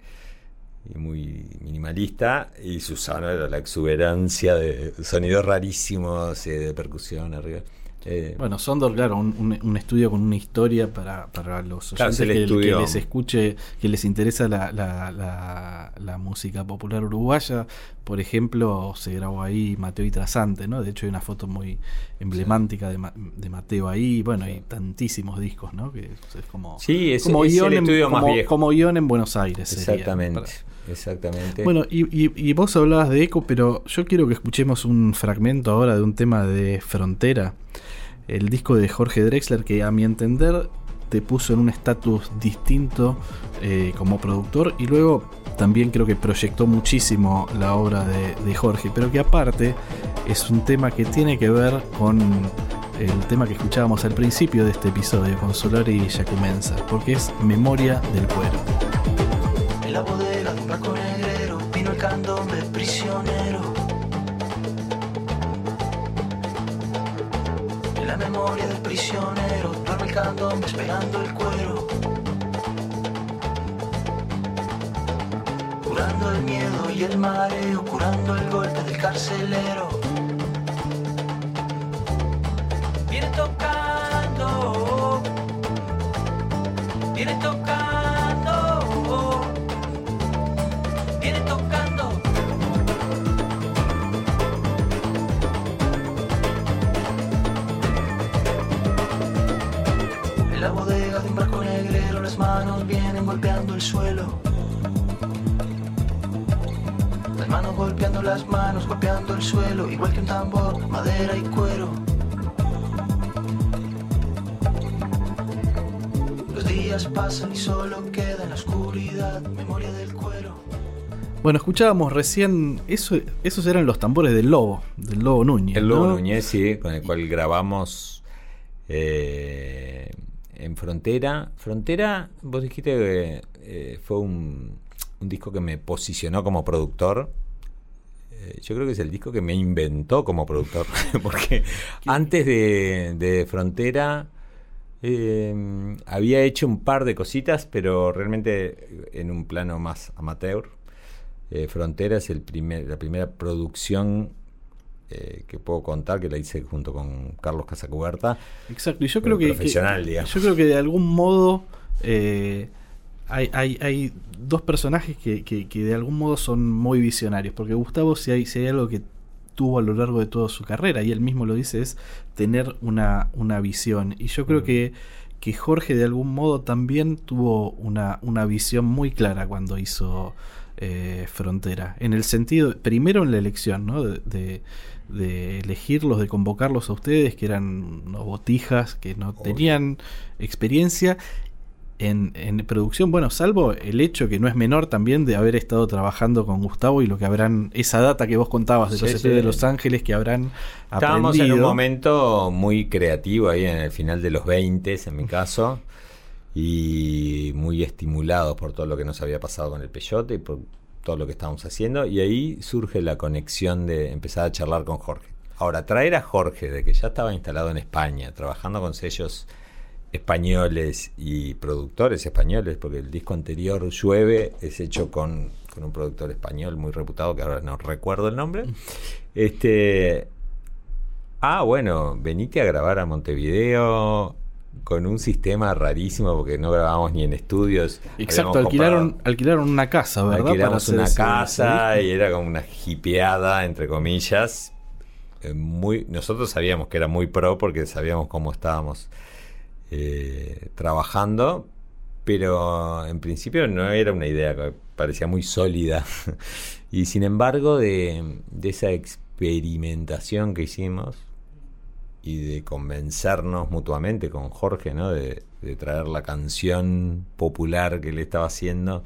y muy minimalista. Y Susano era la exuberancia de sonidos rarísimos, eh, de percusión arriba. Eh, Bueno, Sondor, claro, un, un- un estudio con una historia para, para los oyentes que, estudio- que les escuche, que les interesa la, la, la- la música popular uruguaya. Por ejemplo, se grabó ahí Mateo y Trasante, ¿no? De hecho, hay una foto muy emblemática de, Ma- de Mateo ahí. Bueno, hay tantísimos discos, ¿no? Que es, como, Sí, es- como es el guion en- estudio más como- viejo. Como guion en Buenos Aires. exactamente, exactamente. Bueno, y, y- y vos hablabas de eco, pero yo quiero que escuchemos un fragmento ahora de un tema de Frontera, el disco de Jorge Drexler, que a mi entender te puso en un estatus distinto eh, como productor y luego también creo que proyectó muchísimo la obra de, de Jorge, pero que aparte es un tema que tiene que ver con el tema que escuchábamos al principio de este episodio con Solari y Yacumensa, porque es Memoria del Cuero. Candombe prisionero. En la memoria del prisionero duerme el candombe esperando el cuero. Curando el miedo y el mareo, curando el golpe del carcelero. Viene tocando, viene tocando, el suelo. Las manos golpeando las manos, golpeando el suelo, igual que un tambor, madera y cuero. Los días pasan y solo queda en la oscuridad memoria del cuero. Bueno, escuchábamos recién, eso, esos eran los tambores del Lobo, del Lobo Núñez. El Lobo ¿no? Núñez, sí, con el cual grabamos eh, en Frontera. Frontera, vos dijiste que eh, fue un, un disco que me posicionó como productor. Eh, yo creo que es el disco que me inventó como productor. Porque antes de, de Frontera eh, había hecho un par de cositas, pero realmente en un plano más amateur. Eh, Frontera es el primer, la primera producción eh, que puedo contar, que la hice junto con Carlos Casacuberta. Exacto, y yo creo que, profesional, que- digamos. yo creo que de algún modo eh, hay, hay, hay dos personajes que, que- que de algún modo son muy visionarios, porque Gustavo si hay, si hay algo que tuvo a lo largo de toda su carrera, y él mismo lo dice, es tener una, una visión. Y yo creo Mm. que, que Jorge de algún modo también tuvo una, una visión muy clara cuando hizo eh, Frontera. En el sentido, primero en la elección, ¿no? De, de- de elegirlos, de convocarlos a ustedes, que eran unos botijas, que no Obvio. tenían experiencia. En, en producción, bueno, salvo el hecho que no es menor también de haber estado trabajando con Gustavo y lo que habrán, esa data que vos contabas de los sí. de Los Ángeles que habrán Estábamos en un momento muy creativo ahí en el final de los 20, en mi caso, y muy estimulados por todo lo que nos había pasado con el Peyote y por todo lo que estábamos haciendo, y ahí surge la conexión de empezar a charlar con Jorge. Ahora, traer a Jorge, de que ya estaba instalado en España, trabajando con sellos españoles y productores españoles, porque el disco anterior, Llueve, es hecho con, con un productor español muy reputado, que ahora no recuerdo el nombre. Este, ah, bueno, venite a grabar a Montevideo con un sistema rarísimo, porque no grabábamos ni en estudios. Exacto, alquilaron, comprado- alquilaron una casa, ¿verdad? Alquilamos hacer una casa y era como una hipeada, entre comillas. Eh, Muy, nosotros sabíamos que era muy pro porque sabíamos cómo estábamos eh, trabajando, pero en principio no era una idea que parecía muy sólida. y sin embargo, de, esa experimentación que hicimos y de convencernos mutuamente con Jorge, ¿no? De, de traer la canción popular que le estaba haciendo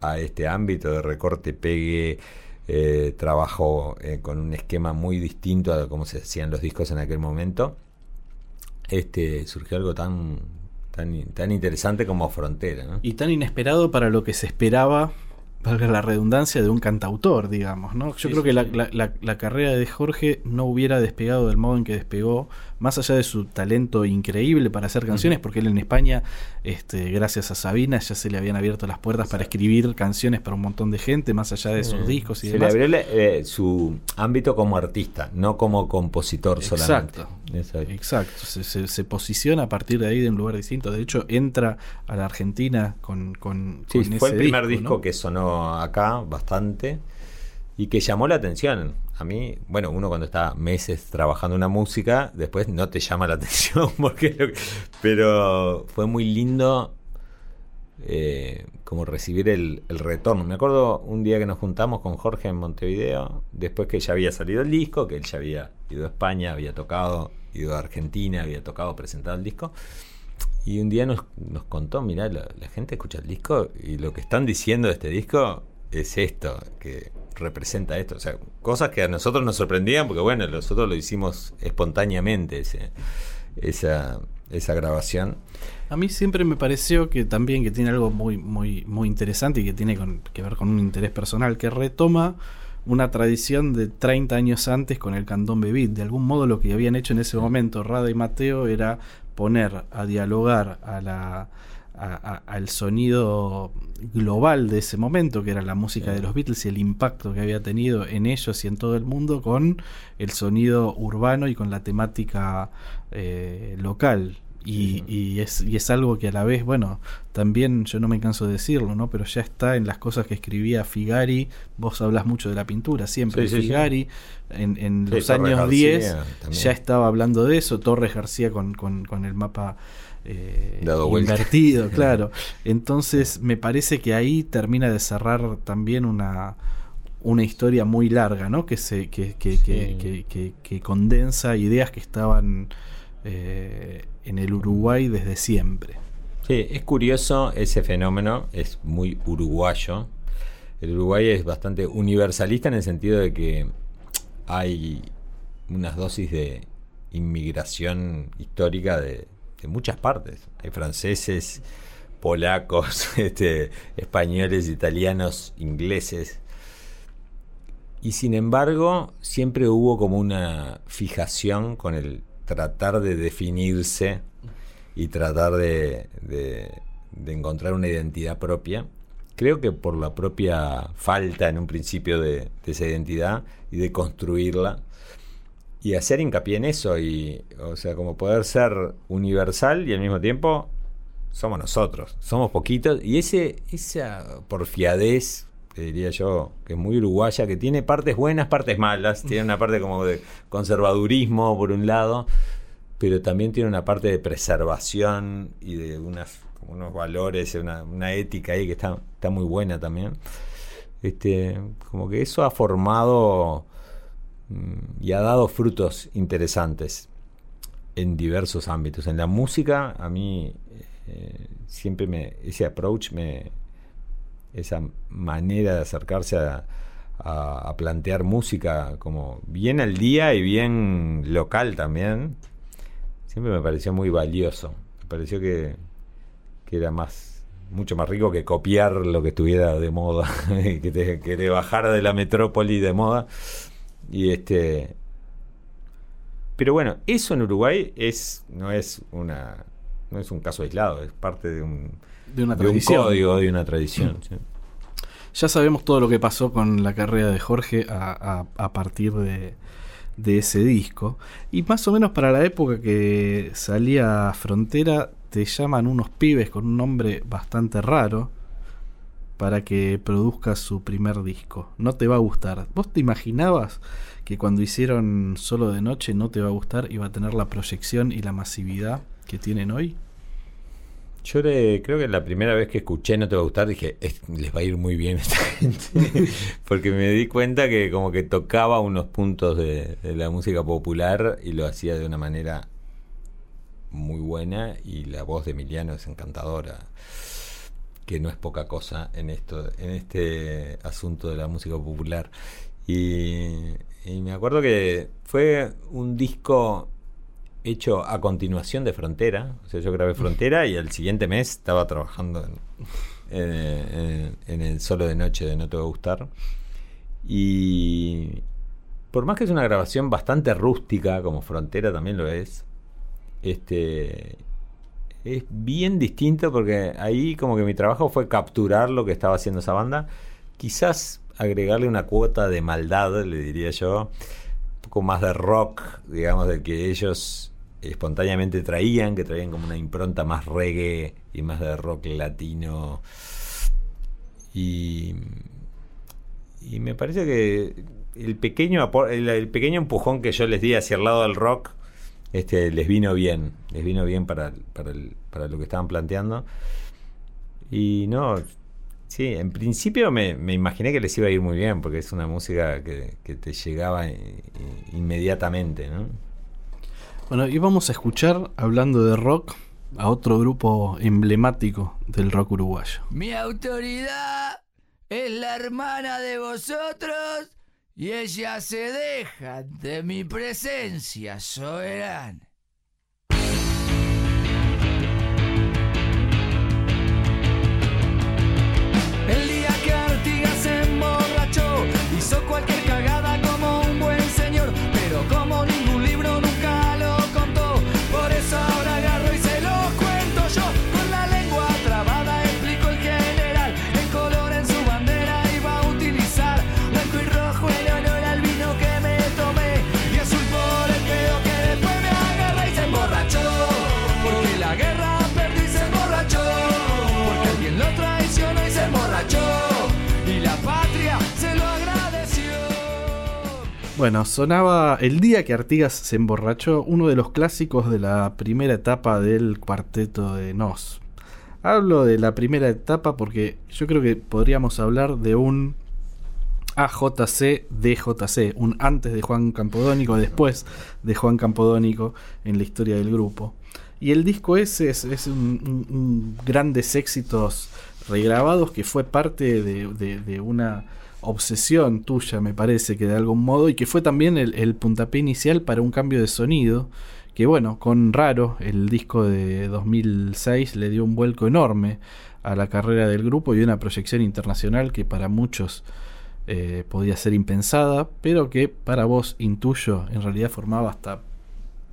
a este ámbito de recorte, pegue, eh, trabajo eh, con un esquema muy distinto a cómo se hacían los discos en aquel momento. Este surgió algo tan tan, tan interesante como Frontera, ¿no? Y tan inesperado para lo que se esperaba, valga la redundancia, de un cantautor, digamos, ¿no? Yo Sí, creo sí, que la, sí. la- la- la carrera de Jorge no hubiera despegado del modo en que despegó, más allá de su talento increíble para hacer canciones, porque él en España, este, gracias a Sabina, ya se le habían abierto las puertas para escribir canciones para un montón de gente, más allá de sus discos y Se le demás. abrió la- eh, su ámbito como artista, no como compositor solamente. Exacto. Se, se- se posiciona a partir de ahí de un lugar distinto. De hecho, entra a la Argentina con, con, Sí, con fue el primer disco, ¿no? que sonó acá bastante y que llamó la atención. A mí, bueno, uno cuando está meses trabajando una música, después no te llama la atención, porque lo que- pero fue muy lindo eh, como recibir el, el retorno. Me acuerdo un día que nos juntamos con Jorge en Montevideo, después que ya había salido el disco, que él ya había ido a España, había tocado, ido a Argentina, había tocado, presentado el disco. Y un día nos, contó, mirá, la, gente escucha el disco y lo que están diciendo de este disco es esto, que representa esto. O sea, cosas que a nosotros nos sorprendían porque, bueno, nosotros lo hicimos espontáneamente, esa, esa grabación. A mí siempre me pareció que también que tiene algo muy, muy, muy interesante y que tiene que ver con un interés personal, que retoma una tradición de 30 años antes con el cantón beat. De algún modo lo que habían hecho en ese momento Rada y Mateo era poner a dialogar a la, a- a- al sonido global de ese momento, que era la música de los Beatles y el impacto que había tenido en ellos y en todo el mundo con el sonido urbano y con la temática eh, local. Y, y es, y es algo que a la vez, bueno, también yo no me canso de decirlo, ¿no? Pero ya está en las cosas que escribía Figari. Vos hablas mucho de la pintura, siempre. Sí, sí, sí. Figari, en, en los Torres años García 10, también. ya estaba hablando de eso. Torres García con, con, con el mapa eh, Dado vuelta. invertido, claro. Entonces, me parece que ahí termina de cerrar también una una historia muy larga, ¿no? Que se que, que, Sí. que, que- que- que condensa ideas que estaban eh, en el Uruguay desde siempre. Sí, es curioso ese fenómeno, es muy uruguayo. El Uruguay es bastante universalista en el sentido de que hay unas dosis de inmigración histórica de, muchas partes. Hay franceses, polacos, este, españoles, italianos, ingleses. Y sin embargo, siempre hubo como una fijación con el tratar de definirse y tratar de, de- encontrar una identidad propia. Creo que por la propia falta en un principio de, de esa identidad y de construirla y hacer hincapié en eso y o sea como poder ser universal y al mismo tiempo somos nosotros somos poquitos y ese esa porfiadez diría yo que es muy uruguaya que tiene partes buenas partes malas tiene una parte como de conservadurismo por un lado pero también tiene una parte de preservación y de unas, unos valores, una, ética ahí que está, está muy buena también. Este, como que eso ha formado mm, y ha dado frutos interesantes en diversos ámbitos. En la música, a mí eh, siempre me, ese approach, me, esa manera de acercarse a, plantear música como bien al día y bien local también, siempre me pareció muy valioso. Me pareció que, era más mucho más rico que copiar lo que estuviera de moda, que te, que te de la metrópoli de moda. Y este pero bueno, eso en Uruguay es no es una no es un caso aislado, es parte de un, De una de un tradición. código, de una tradición. sí. Ya sabemos todo lo que pasó con la carrera de Jorge a, a- a partir de, de ese disco. Y más o menos para la época que salía Frontera, te llaman unos pibes con un nombre bastante raro para que produzcas su primer disco. No te va a gustar. ¿Vos te imaginabas que cuando hicieron Solo de Noche no te va a gustar y va a tener la proyección y la masividad que tienen hoy? Yo le- creo que la primera vez que escuché No te va a gustar dije, "Es- les va a ir muy bien a esta gente. Porque me di cuenta que como que tocaba unos puntos de, de la música popular y lo hacía de una manera muy buena y la voz de Emiliano es encantadora. Que no es poca cosa en esto, en este asunto de la música popular. Y, y me acuerdo que fue un disco hecho a continuación de Frontera. O sea, yo grabé Frontera y al siguiente mes estaba trabajando en, en- el solo de noche de No Te Va a Gustar. Y por más que es una grabación bastante rústica, como Frontera también lo es, este es bien distinto porque ahí como que mi trabajo fue capturar lo que estaba haciendo esa banda. Quizás agregarle una cuota de maldad, le diría yo, poco más de rock, digamos, del que ellos espontáneamente traían, que traían como una impronta más reggae y más de rock latino. Y, me parece que el pequeño, el, el pequeño empujón que yo les di hacia el lado del rock este, les vino bien, les vino bien para, para, el- para lo que estaban planteando. Y no, sí, en principio me, me imaginé que les iba a ir muy bien, porque es una música que, que te llegaba inmediatamente, ¿no? Bueno, y vamos a escuchar, hablando de rock, a otro grupo emblemático del rock uruguayo. Mi autoridad es la hermana de vosotros y ella se deja de mi presencia soberana. como Bueno, sonaba El día que Artigas se emborrachó, uno de los clásicos de la primera etapa del cuarteto de Nos. Hablo de la primera etapa porque yo creo que podríamos hablar de un AJC DJC, un antes de Juan Campodónico, después de Juan Campodónico en la historia del grupo. Y el disco ese es, es un, un- grandes éxitos regrabados que fue parte de una obsesión tuya, me parece que de algún modo, y que fue también el, puntapié inicial para un cambio de sonido, que bueno, con Raro, el disco de 2006, le dio un vuelco enorme a la carrera del grupo y una proyección internacional que para muchos eh, podía ser impensada, pero que para vos, intuyo, en realidad formaba hasta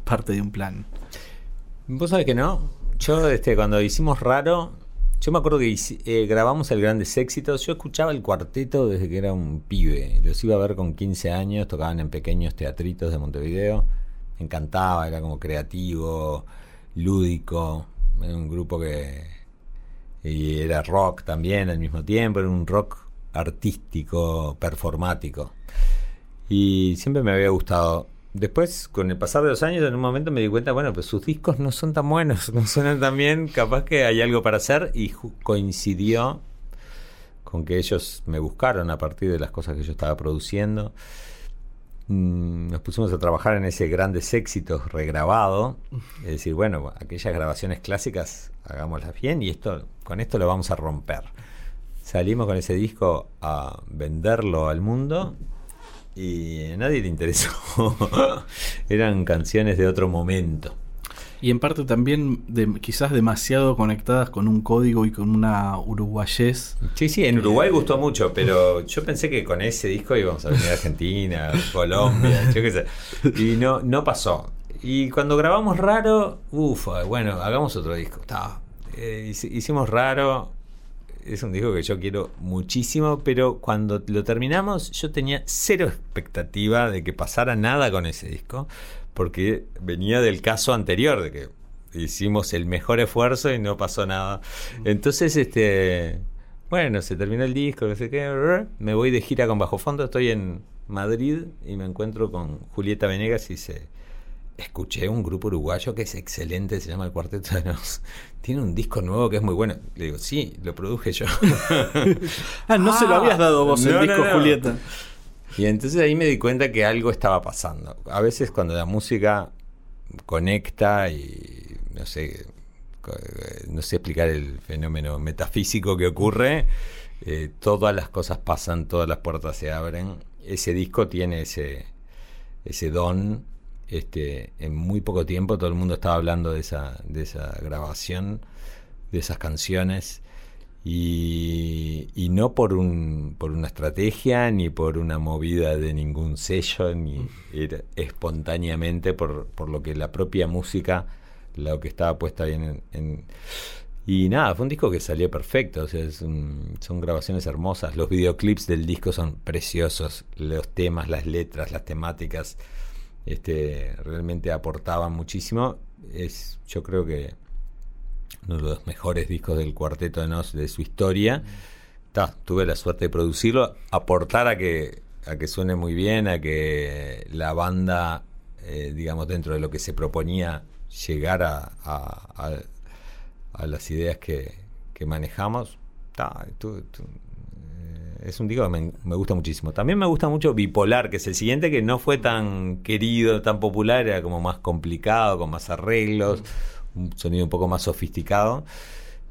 parte de un plan. Vos sabés que no. Yo, este, cuando hicimos Raro, yo me acuerdo que eh, grabamos el Grandes Éxitos. Yo escuchaba el cuarteto desde que era un pibe. Los iba a ver con 15 años, tocaban en pequeños teatritos de Montevideo. Me encantaba, era como creativo, lúdico. Era un grupo que. Era rock también al mismo tiempo, era un rock artístico, performático. Y siempre me había gustado. Después, con el pasar de los años, en un momento me di cuenta, bueno, pues sus discos no son tan buenos, no suenan tan bien, capaz que hay algo para hacer y coincidió con que ellos me buscaron a partir de las cosas que yo estaba produciendo. Mm, Nos pusimos a trabajar en ese grandes éxitos regrabado, es decir, bueno, aquellas grabaciones clásicas hagámoslas bien y esto con esto lo vamos a romper. Salimos con ese disco a venderlo al mundo y a nadie le interesó. Eran canciones de otro momento. Y en parte también de, quizás demasiado conectadas con un código y con una uruguayés. Sí, sí, en Uruguay gustó mucho, pero yo pensé que con ese disco íbamos a venir a Argentina, Colombia, yo qué sé. Y no, no pasó. Y cuando grabamos Raro, uff, bueno, hagamos otro disco. Eh, hici- hicimos Raro, es un disco que yo quiero muchísimo, pero cuando lo terminamos yo tenía cero expectativa de que pasara nada con ese disco, porque venía del caso anterior, de que hicimos el mejor esfuerzo y no pasó nada. Entonces, este, bueno, se terminó el disco, no sé qué, me voy de gira con Bajo Fondo, estoy en Madrid y me encuentro con Julieta Venegas y dice, escuché un grupo uruguayo que es excelente, se llama El Cuarteto de Nos. Tiene un disco nuevo que es muy bueno. Le digo, sí, lo produje yo. Ah, no se lo habías dado vos No, el disco, no. Julieta. Y entonces ahí me di cuenta que algo estaba pasando. A veces cuando la música conecta y no sé, eh, no sé explicar el fenómeno metafísico que ocurre, eh, todas las cosas pasan, todas las puertas se abren. Ese disco tiene ese, ese don. Este, en muy poco tiempo todo el mundo estaba hablando de esa, de esa grabación, de esas canciones. Y, y no por, un, por una estrategia ni por una movida de ningún sello, ni era espontáneamente por, por lo que la propia música, lo que estaba puesta ahí en, en- Y nada, fue un disco que salió perfecto, o sea, es un- son grabaciones hermosas, los videoclips del disco son preciosos, los temas, las letras, las temáticas, este, realmente aportaban muchísimo. Es, yo creo que uno de los mejores discos del cuarteto de Nos de su historia. Ta, tuve la suerte de producirlo, aportar a que, a que suene muy bien, a que la banda, eh, digamos, dentro de lo que se proponía, llegara a, las ideas que, que manejamos. Ta, es un disco que me, me gusta muchísimo. También me gusta mucho Bipolar, que es el siguiente, que no fue tan querido, tan popular, era como más complicado, con más arreglos, un sonido un poco más sofisticado.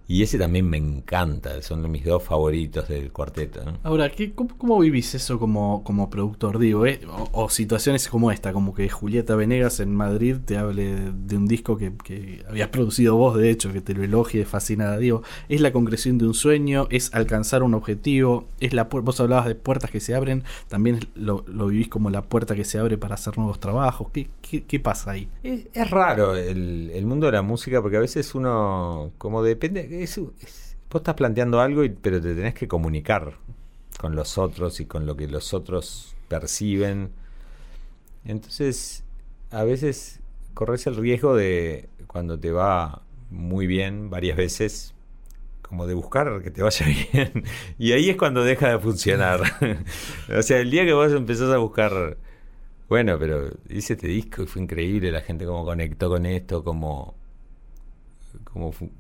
Y ese también me encanta, son mis dos favoritos del cuarteto. ¿no? Ahora, ¿qué, cómo, cómo vivís eso como, como productor? Digo, eh? o, o situaciones como esta, como que Julieta Venegas en Madrid te hable de, un disco que, que habías producido vos, de hecho, que te lo elogie fascinada. Digo, ¿es la concreción de un sueño? ¿Es alcanzar un objetivo? ¿Es la Vos hablabas de puertas que se abren, también lo, lo vivís como la puerta que se abre para hacer nuevos trabajos. ¿Qué, qué, qué pasa ahí? Es, es raro el, el mundo de la música porque a veces uno, como depende, vos estás planteando algo, pero te tenés que comunicar con los otros y con lo que los otros perciben. Entonces, a veces corres el riesgo de, cuando te va muy bien varias veces, como de buscar que te vaya bien. Y ahí es cuando deja de funcionar. o sea, el día que vos empezás a buscar Bueno, pero hice este disco y fue increíble la gente cómo conectó con esto, cómo fu-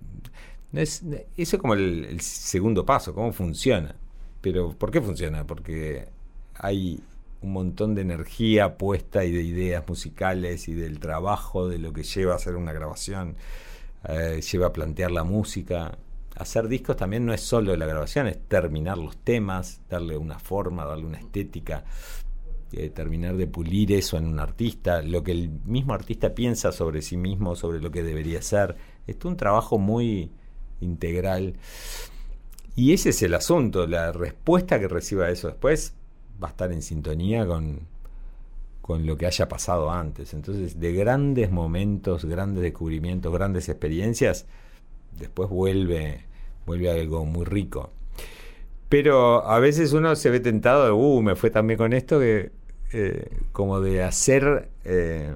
no es, eso es como el, segundo paso, cómo funciona. Pero ¿por qué funciona? Porque hay un montón de energía puesta y de ideas musicales y del trabajo, de lo que lleva a hacer una grabación, eh, lleva a plantear la música. Hacer discos también no es solo la grabación, es terminar los temas, darle una forma, darle una estética, eh, terminar de pulir eso en un artista, lo que el mismo artista piensa sobre sí mismo, sobre lo que debería ser. Es un trabajo muy integral. Y ese es el asunto, la respuesta que reciba eso después va a estar en sintonía con, con lo que haya pasado antes. Entonces, de grandes momentos, grandes descubrimientos, grandes experiencias, después vuelve, vuelve algo muy rico. Pero a veces uno se ve tentado de, uh, me fue tan bien con esto que, eh, como de hacer eh,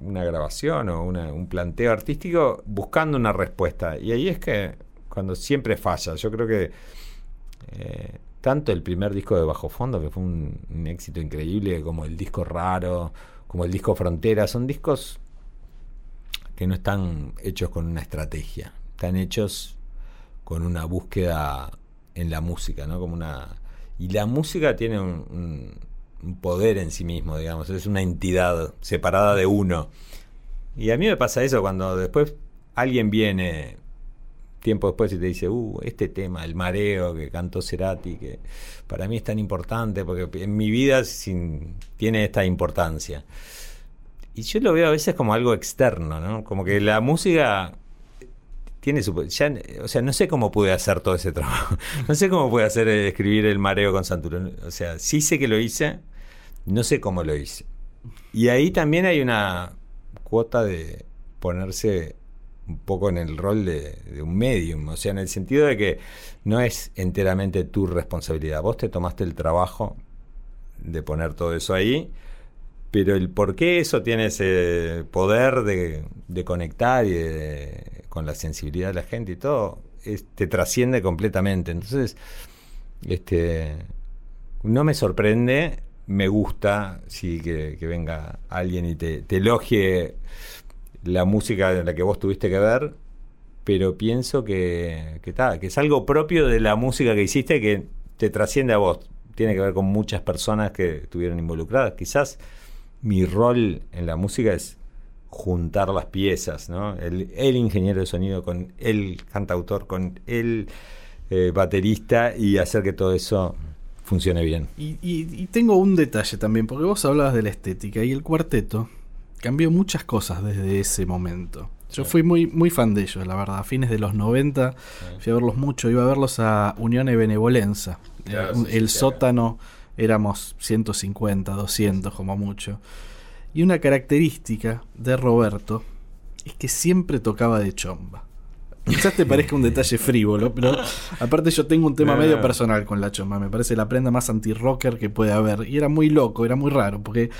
una grabación o una- un planteo artístico buscando una respuesta. Y ahí es que cuando siempre falla, yo creo que eh, tanto el primer disco de Bajo Fondo, que fue un, éxito increíble, como el disco Raro, como el disco Frontera, son discos que no están hechos con una estrategia, están hechos con una búsqueda en la música, ¿no? Como una y la música tiene un- un poder en sí mismo, digamos, es una entidad separada de uno. Y a mí me pasa eso cuando después alguien viene tiempo después y te dice, uh, este tema, el mareo que cantó Cerati, que para mí es tan importante porque en mi vida sin, tiene esta importancia. Y yo lo veo a veces como algo externo, ¿no? Como que la música tiene su... Ya, o sea, no sé cómo pude hacer todo ese trabajo. No sé cómo pude hacer eh, escribir el mareo con Santuro. O sea, sí sé que lo hice, no sé cómo lo hice. Y ahí también hay una cuota de ponerse un poco en el rol de, de un medium, o sea, en el sentido de que no es enteramente tu responsabilidad. Vos te tomaste el trabajo de poner todo eso ahí, pero el por qué eso tiene ese poder de, de conectar y de- con la sensibilidad de la gente y todo, te trasciende completamente. Entonces, este no me sorprende, me gusta sí que, venga alguien y te, elogie la música en la que vos tuviste que ver, pero pienso que, que, que es algo propio de la música que hiciste que te trasciende a vos. Tiene que ver con muchas personas que estuvieron involucradas. Quizás mi rol en la música es juntar las piezas, ¿no? El, el ingeniero de sonido con el cantautor, con el eh, baterista y hacer que todo eso funcione bien. Y, y- y tengo un detalle también, porque vos hablabas de la estética y el cuarteto cambió muchas cosas desde ese momento. Yo fui muy, muy fan de ellos, la verdad. A fines de los 90 fui a verlos mucho. Iba a verlos a Unión y Benevolenza. Claro, Eh, sí, sí, el claro. sótano éramos 150, 200 como mucho. Y una característica de Roberto es que siempre tocaba de chomba. Quizás te parezca un detalle frívolo, pero aparte yo tengo un tema medio personal con la chomba. Me parece la prenda más anti-rocker que puede haber. Y era muy loco, era muy raro, porque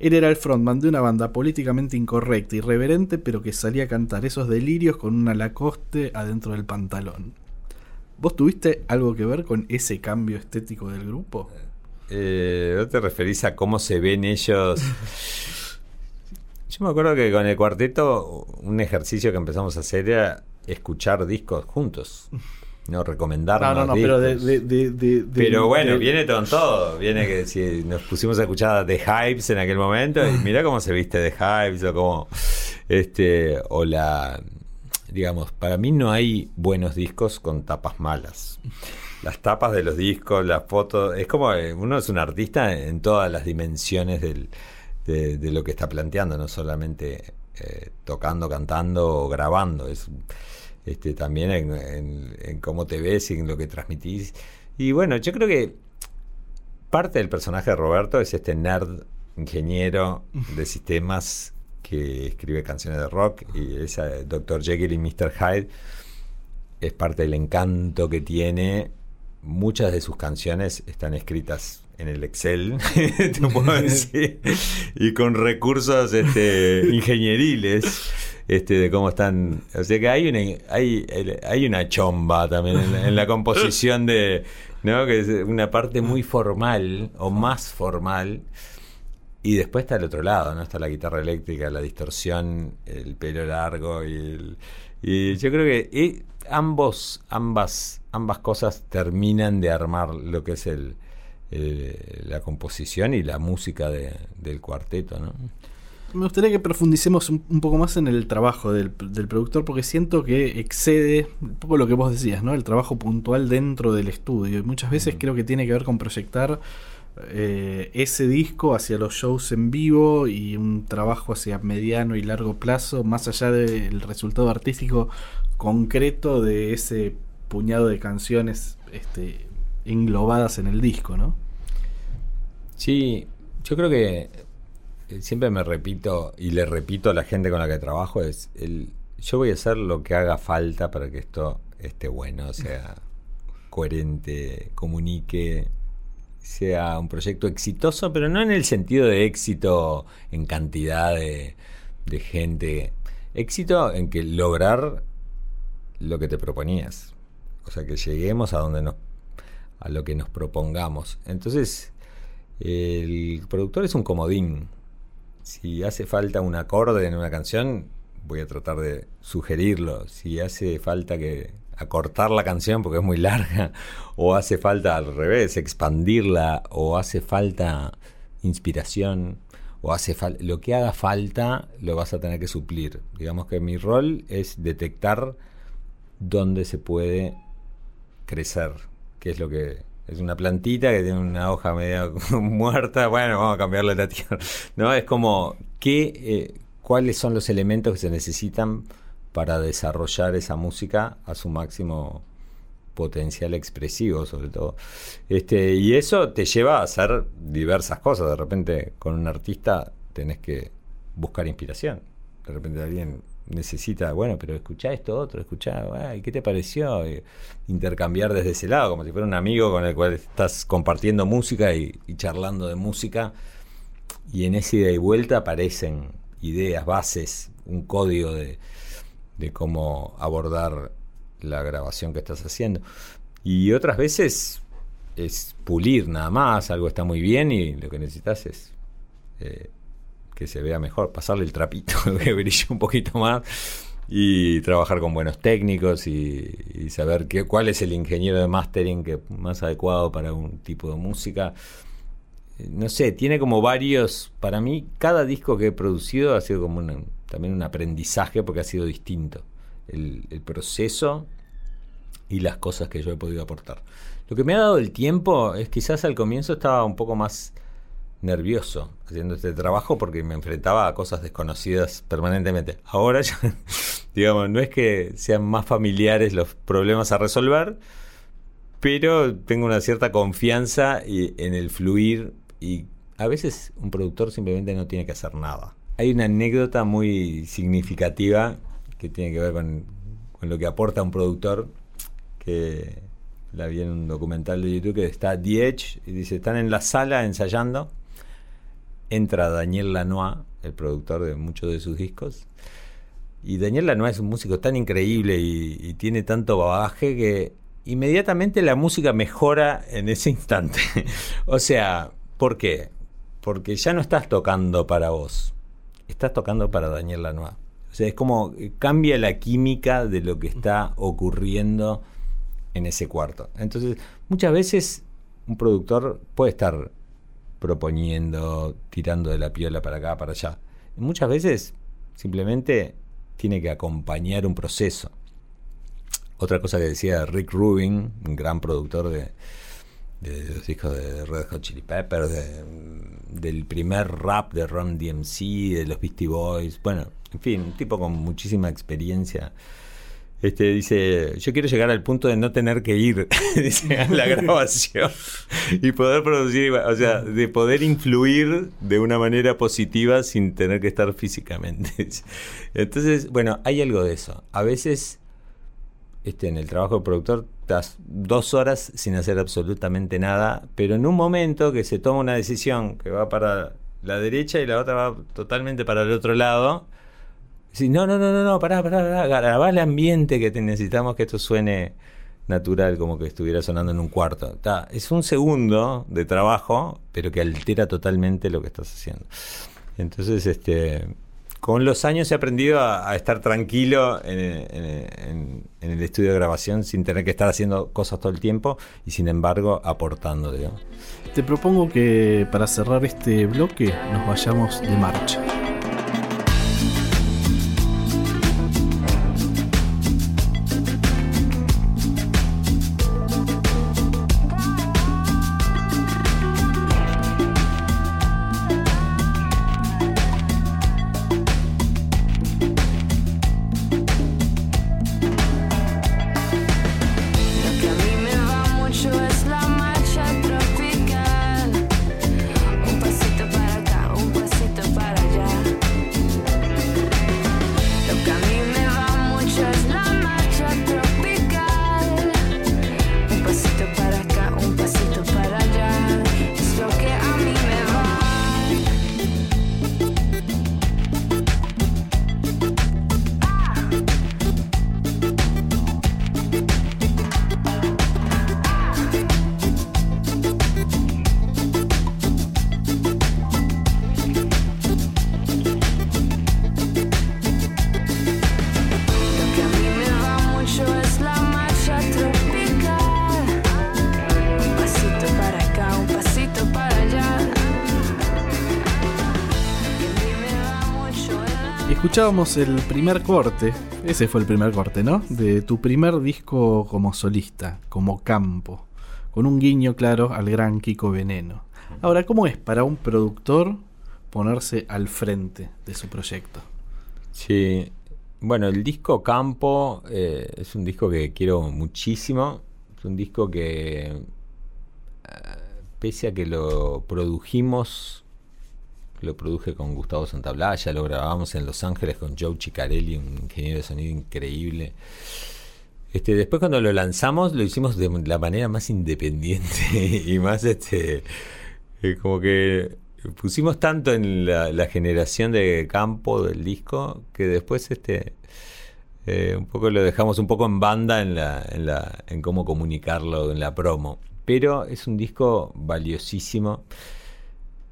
él era el frontman de una banda políticamente incorrecta, irreverente, pero que salía a cantar esos delirios con una Lacoste adentro del pantalón. ¿Vos tuviste algo que ver con ese cambio estético del grupo? Eh, ¿No te referís a cómo se ven ellos? Yo me acuerdo que con el cuarteto un ejercicio que empezamos a hacer era escuchar discos juntos. No recomendar No, no, no, pero de, de- de- Pero bueno, viene con todo. Viene que si nos pusimos a escuchar The Hypes en aquel momento, y mira cómo se viste The Hypes, o como. Este, o la. Digamos, para mí no hay buenos discos con tapas malas. Las tapas de los discos, las fotos. Es como. eh, Uno es un artista en todas las dimensiones de, lo que está planteando, no solamente eh, tocando, cantando o grabando. Es este, también en, cómo te ves y en lo que transmitís. Y bueno, yo creo que parte del personaje de Roberto es este nerd ingeniero de sistemas que escribe canciones de rock y esa Dr. Jekyll y Mr. Hyde es parte del encanto que tiene. Muchas de sus canciones están escritas en el Excel, te puedo decir, y con recursos este, ingenieriles este, de cómo están. O sea que hay una, hay, hay una chomba también en la, en la composición de. ¿no? Que es una parte muy formal o más formal Y después está el otro lado, ¿no? Está la guitarra eléctrica, la distorsión, el pelo largo y el... Y yo creo que y ambos, ambas, ambas cosas terminan de armar lo que es el, el- la composición y la música de- del cuarteto, ¿no? Me gustaría que profundicemos un, un poco más en el trabajo del, del productor porque siento que excede un poco lo que vos decías, ¿no? El trabajo puntual dentro del estudio. Y muchas veces creo que tiene que ver con proyectar eh, ese disco hacia los shows en vivo y un trabajo hacia mediano y largo plazo, más allá del resultado artístico concreto de ese puñado de canciones este, englobadas en el disco, ¿no? Sí, yo creo que eh, siempre me repito y le repito a la gente con la que trabajo es yo voy a hacer lo que haga falta para que esto esté bueno, sea coherente, comunique, sea un proyecto exitoso, pero no en el sentido de éxito en cantidad de, de gente, éxito en que lograr lo que te proponías, o sea que lleguemos a donde nos a lo que nos propongamos. Entonces, el productor es un comodín. Si hace falta un acorde en una canción, voy a tratar de sugerirlo. Si hace falta que acortar la canción porque es muy larga, o hace falta al revés, expandirla, o hace falta inspiración, o hace falta lo que haga falta lo vas a tener que suplir. Digamos que mi rol es detectar dónde se puede crecer, que es lo que es una plantita que tiene una hoja media muerta, bueno, vamos a cambiarle la tierra. No, es como qué eh, cuáles son los elementos que se necesitan para desarrollar esa música a su máximo potencial expresivo, sobre todo. Este, y eso te lleva a hacer diversas cosas. De repente, con un artista tenés que buscar inspiración. De repente alguien necesita, bueno, pero escuchá esto otro, escuchá, ay, ¿qué te pareció? Intercambiar desde ese lado, como si fuera un amigo con el cual estás compartiendo música y, charlando de música. Y en ese ida y vuelta aparecen ideas, bases, un código de, de cómo abordar la grabación que estás haciendo. Y otras veces es pulir nada más, algo está muy bien y lo que necesitas es eh, que se vea mejor, pasarle el trapito, que brille un poquito más y trabajar con buenos técnicos y, y saber qué, cuál es el ingeniero de mastering que más adecuado para un tipo de música. No sé, tiene como varios, para mí cada disco que he producido ha sido como también un aprendizaje porque ha sido distinto. El, proceso y las cosas que yo he podido aportar. Lo que me ha dado el tiempo es quizás al comienzo estaba un poco más nervioso haciendo este trabajo porque me enfrentaba a cosas desconocidas permanentemente. Ahora ya, digamos, no es que sean más familiares los problemas a resolver, pero tengo una cierta confianza en el fluir y a veces un productor simplemente no tiene que hacer nada. Hay una anécdota muy significativa que tiene que ver con, con lo que aporta un productor que la vi en un documental de YouTube que está Edge y dice, están en la sala ensayando, entra Daniel Lanois, el productor de muchos de sus discos, y Daniel Lanois es un músico tan increíble y, tiene tanto bagaje que inmediatamente la música mejora en ese instante. o sea, ¿por qué? Porque ya no estás tocando para vos, estás tocando para Daniel Lanois. O sea, es como cambia la química de lo que está ocurriendo en ese cuarto. Entonces, muchas veces un productor puede estar proponiendo, tirando de la piola para acá, para allá. Muchas veces simplemente tiene que acompañar un proceso. Otra cosa que decía Rick Rubin, un gran productor de, de los discos de Red Hot Chili Peppers, de- del primer rap de Ron DMC, de los Beastie Boys, bueno, en fin, un tipo con muchísima experiencia. Este dice, yo quiero llegar al punto de no tener que ir dice, a la grabación y poder producir, o sea, de poder influir de una manera positiva sin tener que estar físicamente. Entonces, bueno, hay algo de eso. A veces este, en el trabajo de productor estás dos horas sin hacer absolutamente nada, pero en un momento que se toma una decisión que va para la derecha y la otra va totalmente para el otro lado, decís, no, no, no, no, no, pará, pará, pará, grabá el ambiente que necesitamos que esto suene natural, como que estuviera sonando en un cuarto. Ta, es un segundo de trabajo, pero que altera totalmente lo que estás haciendo. Entonces, este, con los años he aprendido a, estar tranquilo en, en- en el estudio de grabación sin tener que estar haciendo cosas todo el tiempo y sin embargo aportando, digamos. Te propongo que para cerrar este bloque nos vayamos de marcha. Escuchábamos el primer corte, ese fue el primer corte, ¿no? De tu primer disco como solista, como campo, con un guiño claro al gran Kiko Veneno. Ahora, ¿cómo es para un productor ponerse al frente de su proyecto? Sí, bueno, el disco Campo eh, es un disco que quiero muchísimo. Es un disco que, eh, pese a que lo produjimos, lo produje con Gustavo Santablaya, lo grabamos en Los Ángeles con Joe Chicarelli, un ingeniero de sonido increíble. Este, después cuando lo lanzamos lo hicimos de la manera más independiente y más este eh, como que pusimos tanto en la, la generación de campo del disco que después este eh, un poco lo dejamos un poco en banda en la, en la en cómo comunicarlo en la promo pero es un disco valiosísimo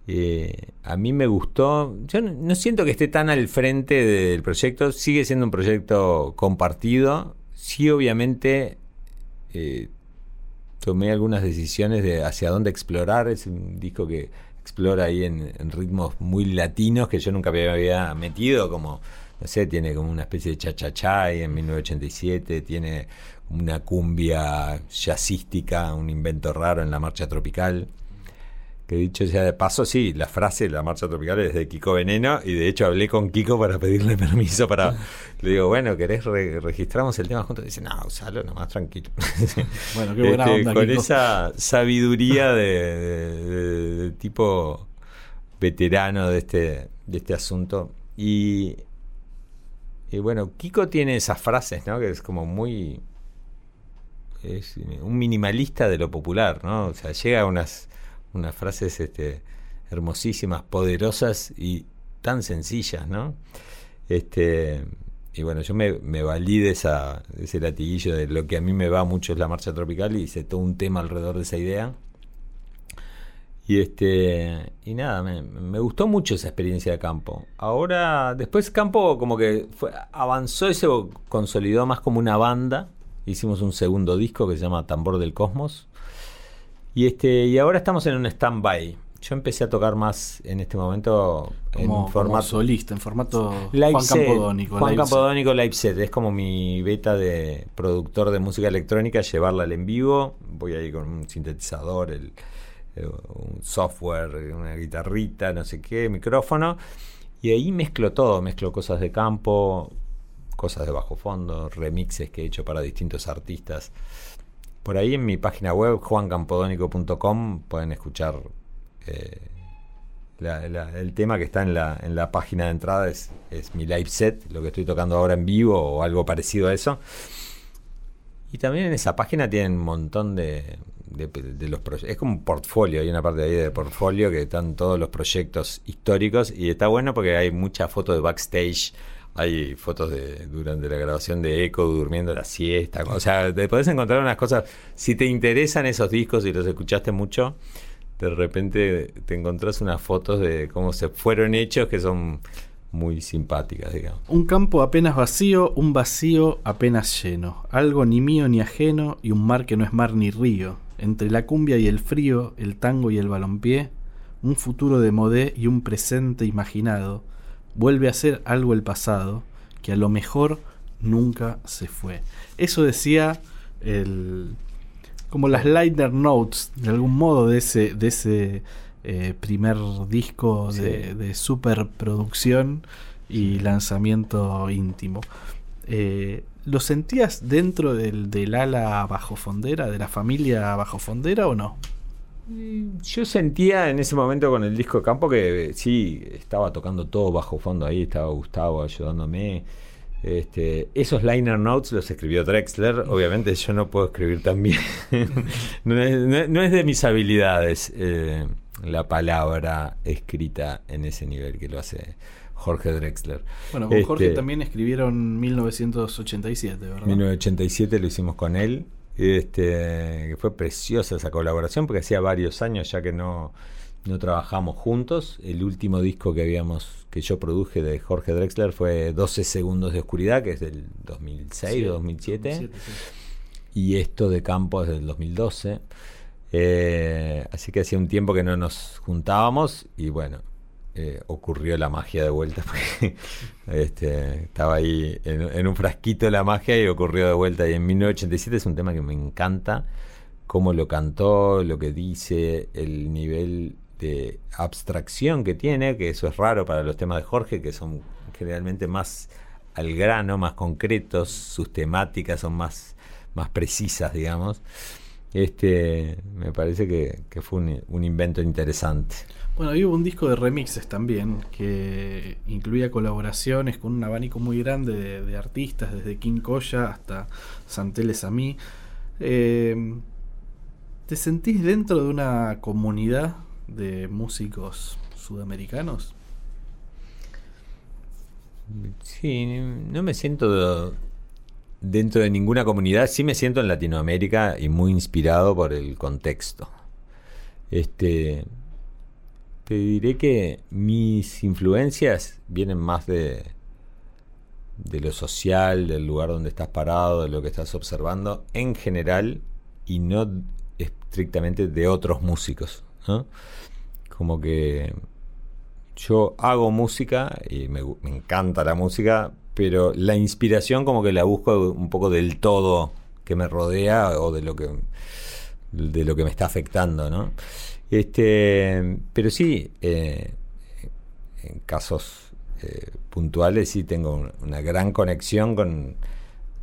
eh, a mí me gustó. Yo no, siento que esté tan al frente del proyecto. Sigue siendo un proyecto compartido. Sí, obviamente, eh, tomé algunas decisiones de hacia dónde explorar. Es un disco que explora ahí en, en ritmos muy latinos que yo nunca me había metido, como, no sé, tiene como una especie de cha-cha-cha en 1987, tiene una cumbia jazzística, un invento raro en la marcha tropical. Que dicho sea de paso, sí, la frase de la marcha tropical es de Kiko Veneno y de hecho hablé con Kiko para pedirle permiso para... Le digo, bueno, ¿querés re- registramos el tema juntos? Dice, no, usalo nomás, tranquilo. Bueno, qué buena Este, onda, Con Kiko. esa sabiduría de, de- de- de tipo veterano de este, de este asunto. Y, y bueno, Kiko tiene esas frases, ¿no? Que es como muy... Es un minimalista de lo popular, ¿no? O sea, llega a unas, unas frases este, hermosísimas, poderosas y tan sencillas, ¿no? Este, y bueno, yo me, me valí de, esa, de ese latiguillo de lo que a mí me va mucho es la marcha tropical y hice todo un tema alrededor de esa idea. Y este y nada, me, me gustó mucho esa experiencia de campo. Ahora, después campo como que fue, avanzó y se consolidó más como una banda. Hicimos un segundo disco que se llama Tambor del Cosmos. Y este y ahora estamos en un stand-by. Yo empecé a tocar más en este momento en Como, formato como solista, en formato Live Juan set. Campodónico. Juan live set. Campodónico Live Set. Es como mi beta de productor de música electrónica, llevarla al en vivo. Voy ahí con un sintetizador, el, eh, un software, una guitarrita, no sé qué, micrófono. Y ahí mezclo todo. Mezclo cosas de campo, cosas de bajo fondo, remixes que he hecho para distintos artistas. Por ahí en mi página web, juancampodónico.com, pueden escuchar eh, el tema que está en la, en la página de entrada es, es mi live set, lo que estoy tocando ahora en vivo o algo parecido a eso. Y también en esa página tienen un montón de, de, de los proyectos. Es como un portfolio, hay una parte ahí de portfolio que están todos los proyectos históricos y está bueno porque hay mucha foto de backstage. Hay fotos de durante la grabación de Echo durmiendo la siesta. O sea, te podés encontrar unas cosas. Si te interesan esos discos y los escuchaste mucho, de repente te encontrás unas fotos de cómo se fueron hechos que son muy simpáticas, digamos. Un campo apenas vacío, un vacío apenas lleno. Algo ni mío ni ajeno y un mar que no es mar ni río. Entre la cumbia y el frío, el tango y el balompié, un futuro de modé y un presente imaginado. Vuelve a ser algo el pasado, que a lo mejor nunca se fue. Eso decía el como las liner notes de algún modo de ese de ese eh, primer disco de, superproducción y lanzamiento íntimo. Eh, ¿Lo sentías dentro del, del ala bajofondera, de la familia bajofondera o no? Yo sentía en ese momento con el disco Campo que eh, sí, estaba tocando todo bajo fondo ahí, estaba Gustavo ayudándome. Este, esos liner notes los escribió Drexler, obviamente yo no puedo escribir tan bien. no, es, no es- no es de mis habilidades eh, la palabra escrita en ese nivel que lo hace Jorge Drexler. Bueno, con Jorge Este, también escribieron 1987, ¿verdad? 1987 lo hicimos con él. Este, que fue preciosa esa colaboración porque hacía varios años ya que no, no trabajamos juntos. El último disco que habíamos que yo produje de Jorge Drexler fue 12 segundos de oscuridad, que es del 2006 Sí, o 2007. 2007, sí. Y esto de campo es del 2012. Eh, así que hacía un tiempo que no nos juntábamos y bueno, eh, ocurrió la magia de vuelta. este, estaba ahí en, un frasquito la magia y ocurrió de vuelta. Y en 1987 es un tema que me encanta. Cómo lo cantó, lo que dice, el nivel de abstracción que tiene, que eso es raro para los temas de Jorge, que son generalmente más al grano, más concretos, sus temáticas son más, más precisas, digamos. Este, me parece que, fue un invento interesante. Bueno, y hubo un disco de remixes también que incluía colaboraciones con un abanico muy grande de, artistas, desde King Koya hasta Santeles a mí. Eh, ¿Te sentís dentro de una comunidad de músicos sudamericanos? Sí, no me siento dentro de ninguna comunidad, sí me siento en Latinoamérica y muy inspirado por el contexto. Este, te diré que mis influencias vienen más de, de lo social, del lugar donde estás parado, de lo que estás observando, en general, y no estrictamente de otros músicos. ¿no? Como que yo hago música y me, me encanta la música, pero la inspiración como que la busco un poco del todo que me rodea o de lo que de lo que me está afectando, ¿no? Este, pero sí, eh, en casos eh, puntuales sí tengo un- una gran conexión con,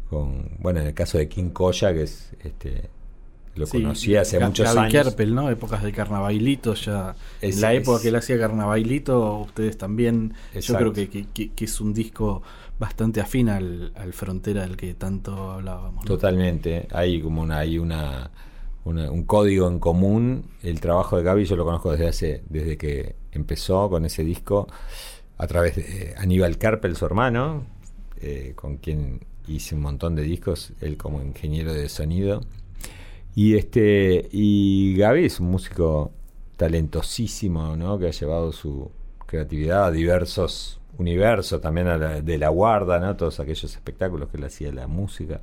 con, bueno, en el caso de King Koya, que es este lo Sí, conocí hace muchos años. Kerpel, ¿no? Épocas de carnavalito ya. Es- en la época es- que él hacía carnavalito, ustedes también. Yo creo que, que- que- que es un disco bastante afín al, al frontera del que tanto hablábamos. ¿no? Totalmente. Hay como una, hay una, un código en común. El trabajo de Gaby yo lo conozco desde hace, desde que empezó con ese disco a través de Aníbal Carpel, su hermano, eh, con quien hice un montón de discos, él como ingeniero de sonido. Y este, y Gaby es un músico talentosísimo, ¿no? Que ha llevado su creatividad a diversos universos, también a la- de la guarda, ¿no? Todos aquellos espectáculos que le hacía la música.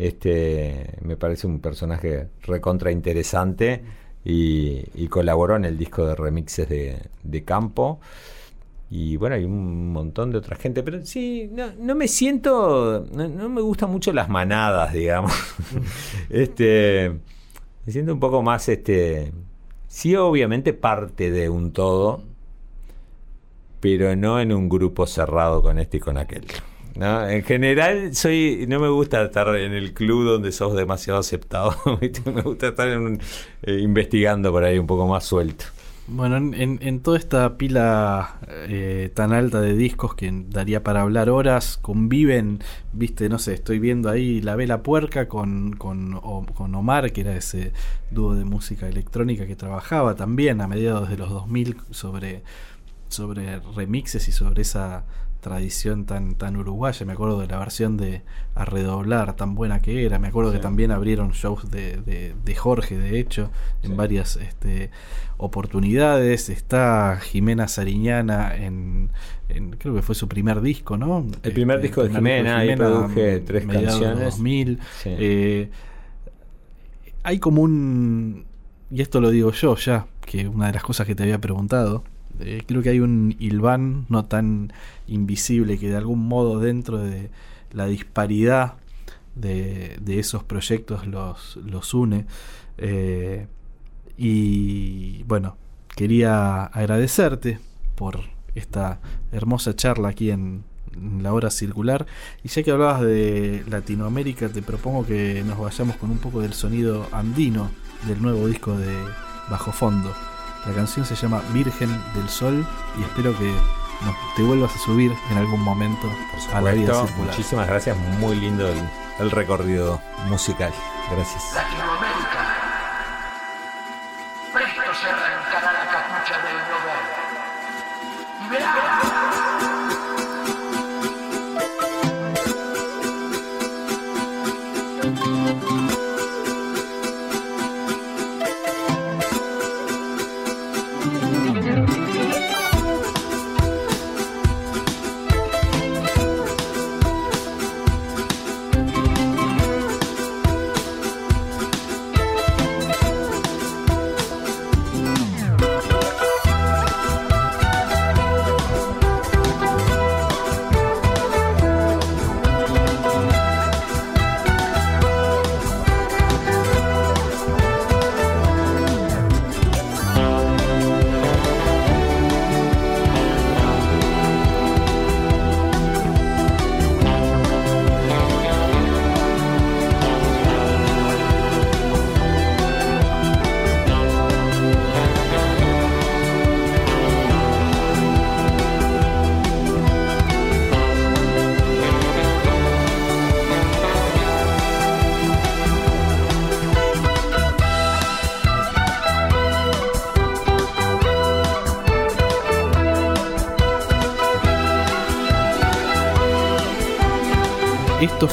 Este, me parece un personaje recontra interesante y, y colaboró en el disco de remixes de, campo. Y bueno, hay un montón de otra gente, pero sí, no, no me siento, no, no me gustan mucho las manadas, digamos. este, me siento un poco más, este, sí, obviamente parte de un todo, pero no en un grupo cerrado con este y con aquel. ¿No? En general, soy no me gusta estar en el club donde sos demasiado aceptado. me gusta estar en un- eh, investigando por ahí un poco más suelto. Bueno, en, en- toda esta pila eh, tan alta de discos que daría para hablar horas, conviven, viste, no sé, estoy viendo ahí La Vela Puerca con, con Omar, que era ese dúo de música electrónica que trabajaba también a mediados de los 2000 sobre sobre remixes y sobre esa tradición tan, tan uruguaya. Me acuerdo de la versión de A Redoblar, tan buena que era. Me acuerdo que también abrieron shows de, de- de Jorge, de hecho, en varias este, oportunidades. Está Jimena Sariñana en, en- creo que fue su primer disco, ¿no? El primer disco de Jimena, ahí produje tres canciones. 2000. Sí. Eh, hay como un, y esto lo digo yo ya, que una de las cosas que te había preguntado, eh, creo que hay un hilván no tan invisible que de algún modo dentro de la disparidad de, esos proyectos los, los une. Eh, y bueno, quería agradecerte por esta hermosa charla aquí en la hora circular. Y ya que hablabas de Latinoamérica, te propongo que nos vayamos con un poco del sonido andino del nuevo disco de Bajo Fondo. La canción se llama Virgen del Sol y espero que nos- te vuelvas a subir en algún momento a la vida Supuesto, circular. muchísimas gracias, muy lindo el, el recorrido musical. Gracias. Latinoamérica. Presto se arrancará la capucha del Nobel. Y verá.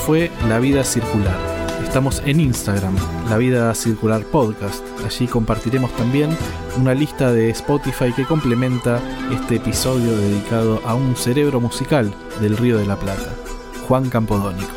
Fue La Vida Circular. Estamos en Instagram, La Vida Circular Podcast. Allí compartiremos también una lista de Spotify que complementa este episodio dedicado a un cerebro musical del Río de la Plata, Juan Campodónico.